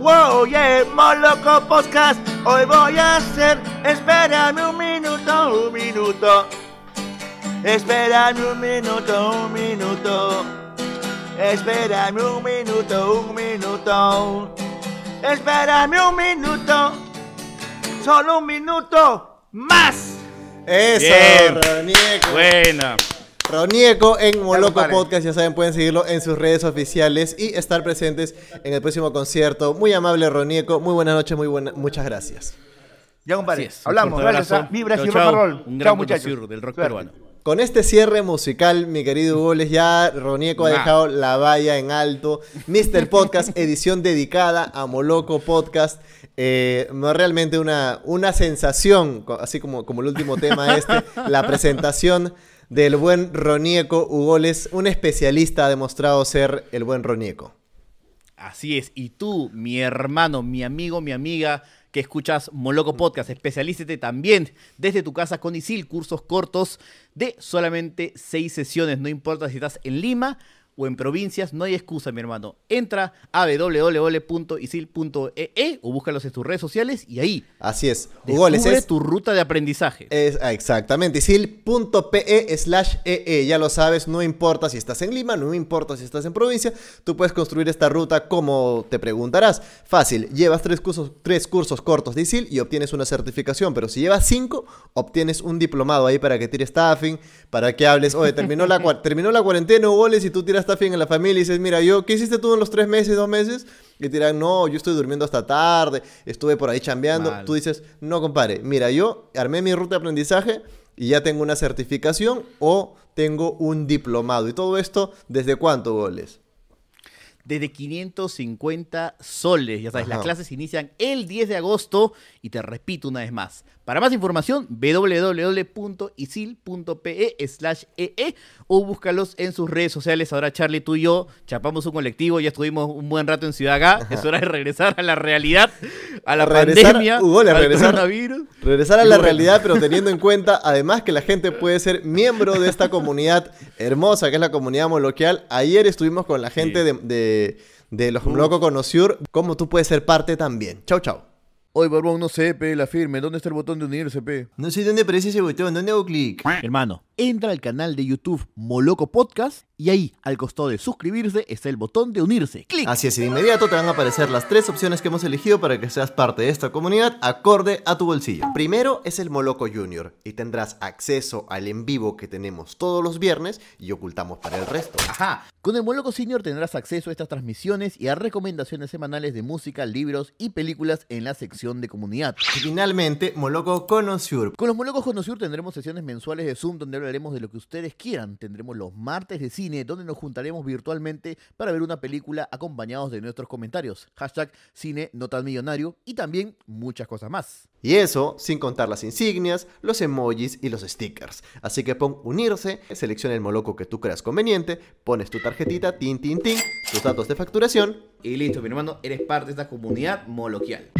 Wow, yeah, Moloco Podcast, hoy voy a hacer, espérame un minuto, un minuto, espérame un minuto, un minuto, espérame un minuto, un minuto. Espérame un minuto, solo un minuto más. Eso, Bien. Ronieko. Buena. Ronieko en Moloco. Podcast, ya saben, pueden seguirlo en sus redes oficiales y estar presentes en el próximo concierto. Muy amable Ronieko, muy buenas noches, muy buena, muchas gracias. Ya, compadre. Hablamos. Gracias a Vibras Chao, y Rock Roll. Un gran muchachos. del rock Suerte. peruano. Con este cierre musical, mi querido Goles, ya Ronieko ha dejado la valla en alto. Mr. Podcast, edición dedicada a Moloco Podcast. Eh, no, realmente una, una sensación, así como, como el último tema este, la presentación del buen Ronieko Ugoles, un especialista ha demostrado ser el buen Ronieko. Así es. Y tú, mi hermano, mi amigo, mi amiga, que escuchas Moloco Podcast, especialízate también desde tu casa con ISIL, cursos cortos de solamente seis sesiones. No importa si estás en Lima o en provincias, no hay excusa, mi hermano. Entra a www.isil.ee e o búscalos en tus redes sociales y ahí Así es. Descubre es tu ruta de aprendizaje. Es, ah, exactamente, sil.pe slash ee, ya lo sabes, no importa si estás en Lima, no importa si estás en provincia, tú puedes construir esta ruta como te preguntarás. Fácil, llevas tres cursos, tres cursos cortos de ISIL y obtienes una certificación, pero si llevas cinco, obtienes un diplomado ahí para que tires staffing, para que hables, oye, terminó la, terminó la cuarentena, goles y tú tiras staffing en la familia y dices, mira, yo, ¿qué hiciste tú en los tres meses, dos meses? Y te dirán, no, yo estoy durmiendo hasta tarde, estuve por ahí chambeando. Mal. Tú dices, no, compadre, mira, yo armé mi ruta de aprendizaje y ya tengo una certificación o tengo un diplomado. ¿Y todo esto desde cuánto goles? desde 550 soles. Ya sabes, Ajá. las clases inician el 10 de agosto y te repito una vez más. Para más información, www.isil.pe slash ee o búscalos en sus redes sociales. Ahora Charlie, tú y yo chapamos un colectivo, ya estuvimos un buen rato en Ciudad Acá. Es hora de regresar a la realidad, a la Regresar, pandemia, Hugo, al regresar. coronavirus. Regresar a la realidad, pero teniendo en cuenta además que la gente puede ser miembro de esta comunidad hermosa que es la comunidad moloquial. Ayer estuvimos con la gente Sí. de, de, de los Moloco Conociur, como tú puedes ser parte también. Chau, chau. Oye, Barbón, no sé, pe, la firme. ¿Dónde está el botón de unirse, pe? No sé dónde aparece ese botón, ¿dónde hago clic? Hermano, entra al canal de YouTube Moloco Podcast y ahí, al costado de suscribirse, está el botón de unirse. ¡Clic! Así es, y de inmediato te van a aparecer las tres opciones que hemos elegido para que seas parte de esta comunidad acorde a tu bolsillo. Primero es el Moloco Junior y tendrás acceso al en vivo que tenemos todos los viernes y ocultamos para el resto. Ajá. Con el Moloco Senior tendrás acceso a estas transmisiones y a recomendaciones semanales de música, libros y películas en la sección de comunidad. Y finalmente, Moloco Connoisseur. Con los Molocos Conociur tendremos sesiones mensuales de Zoom donde hablaremos de lo que ustedes quieran. Tendremos los martes de cine donde nos juntaremos virtualmente para ver una película acompañados de nuestros comentarios. Hashtag cine no tan millonario y también muchas cosas más. Y eso sin contar las insignias, los emojis y los stickers. Así que pon unirse, selecciona el moloco que tú creas conveniente, pones tu tarjetita, tin, tin, tin, tus datos de facturación Y listo, mi hermano, eres parte de esta comunidad moloquial.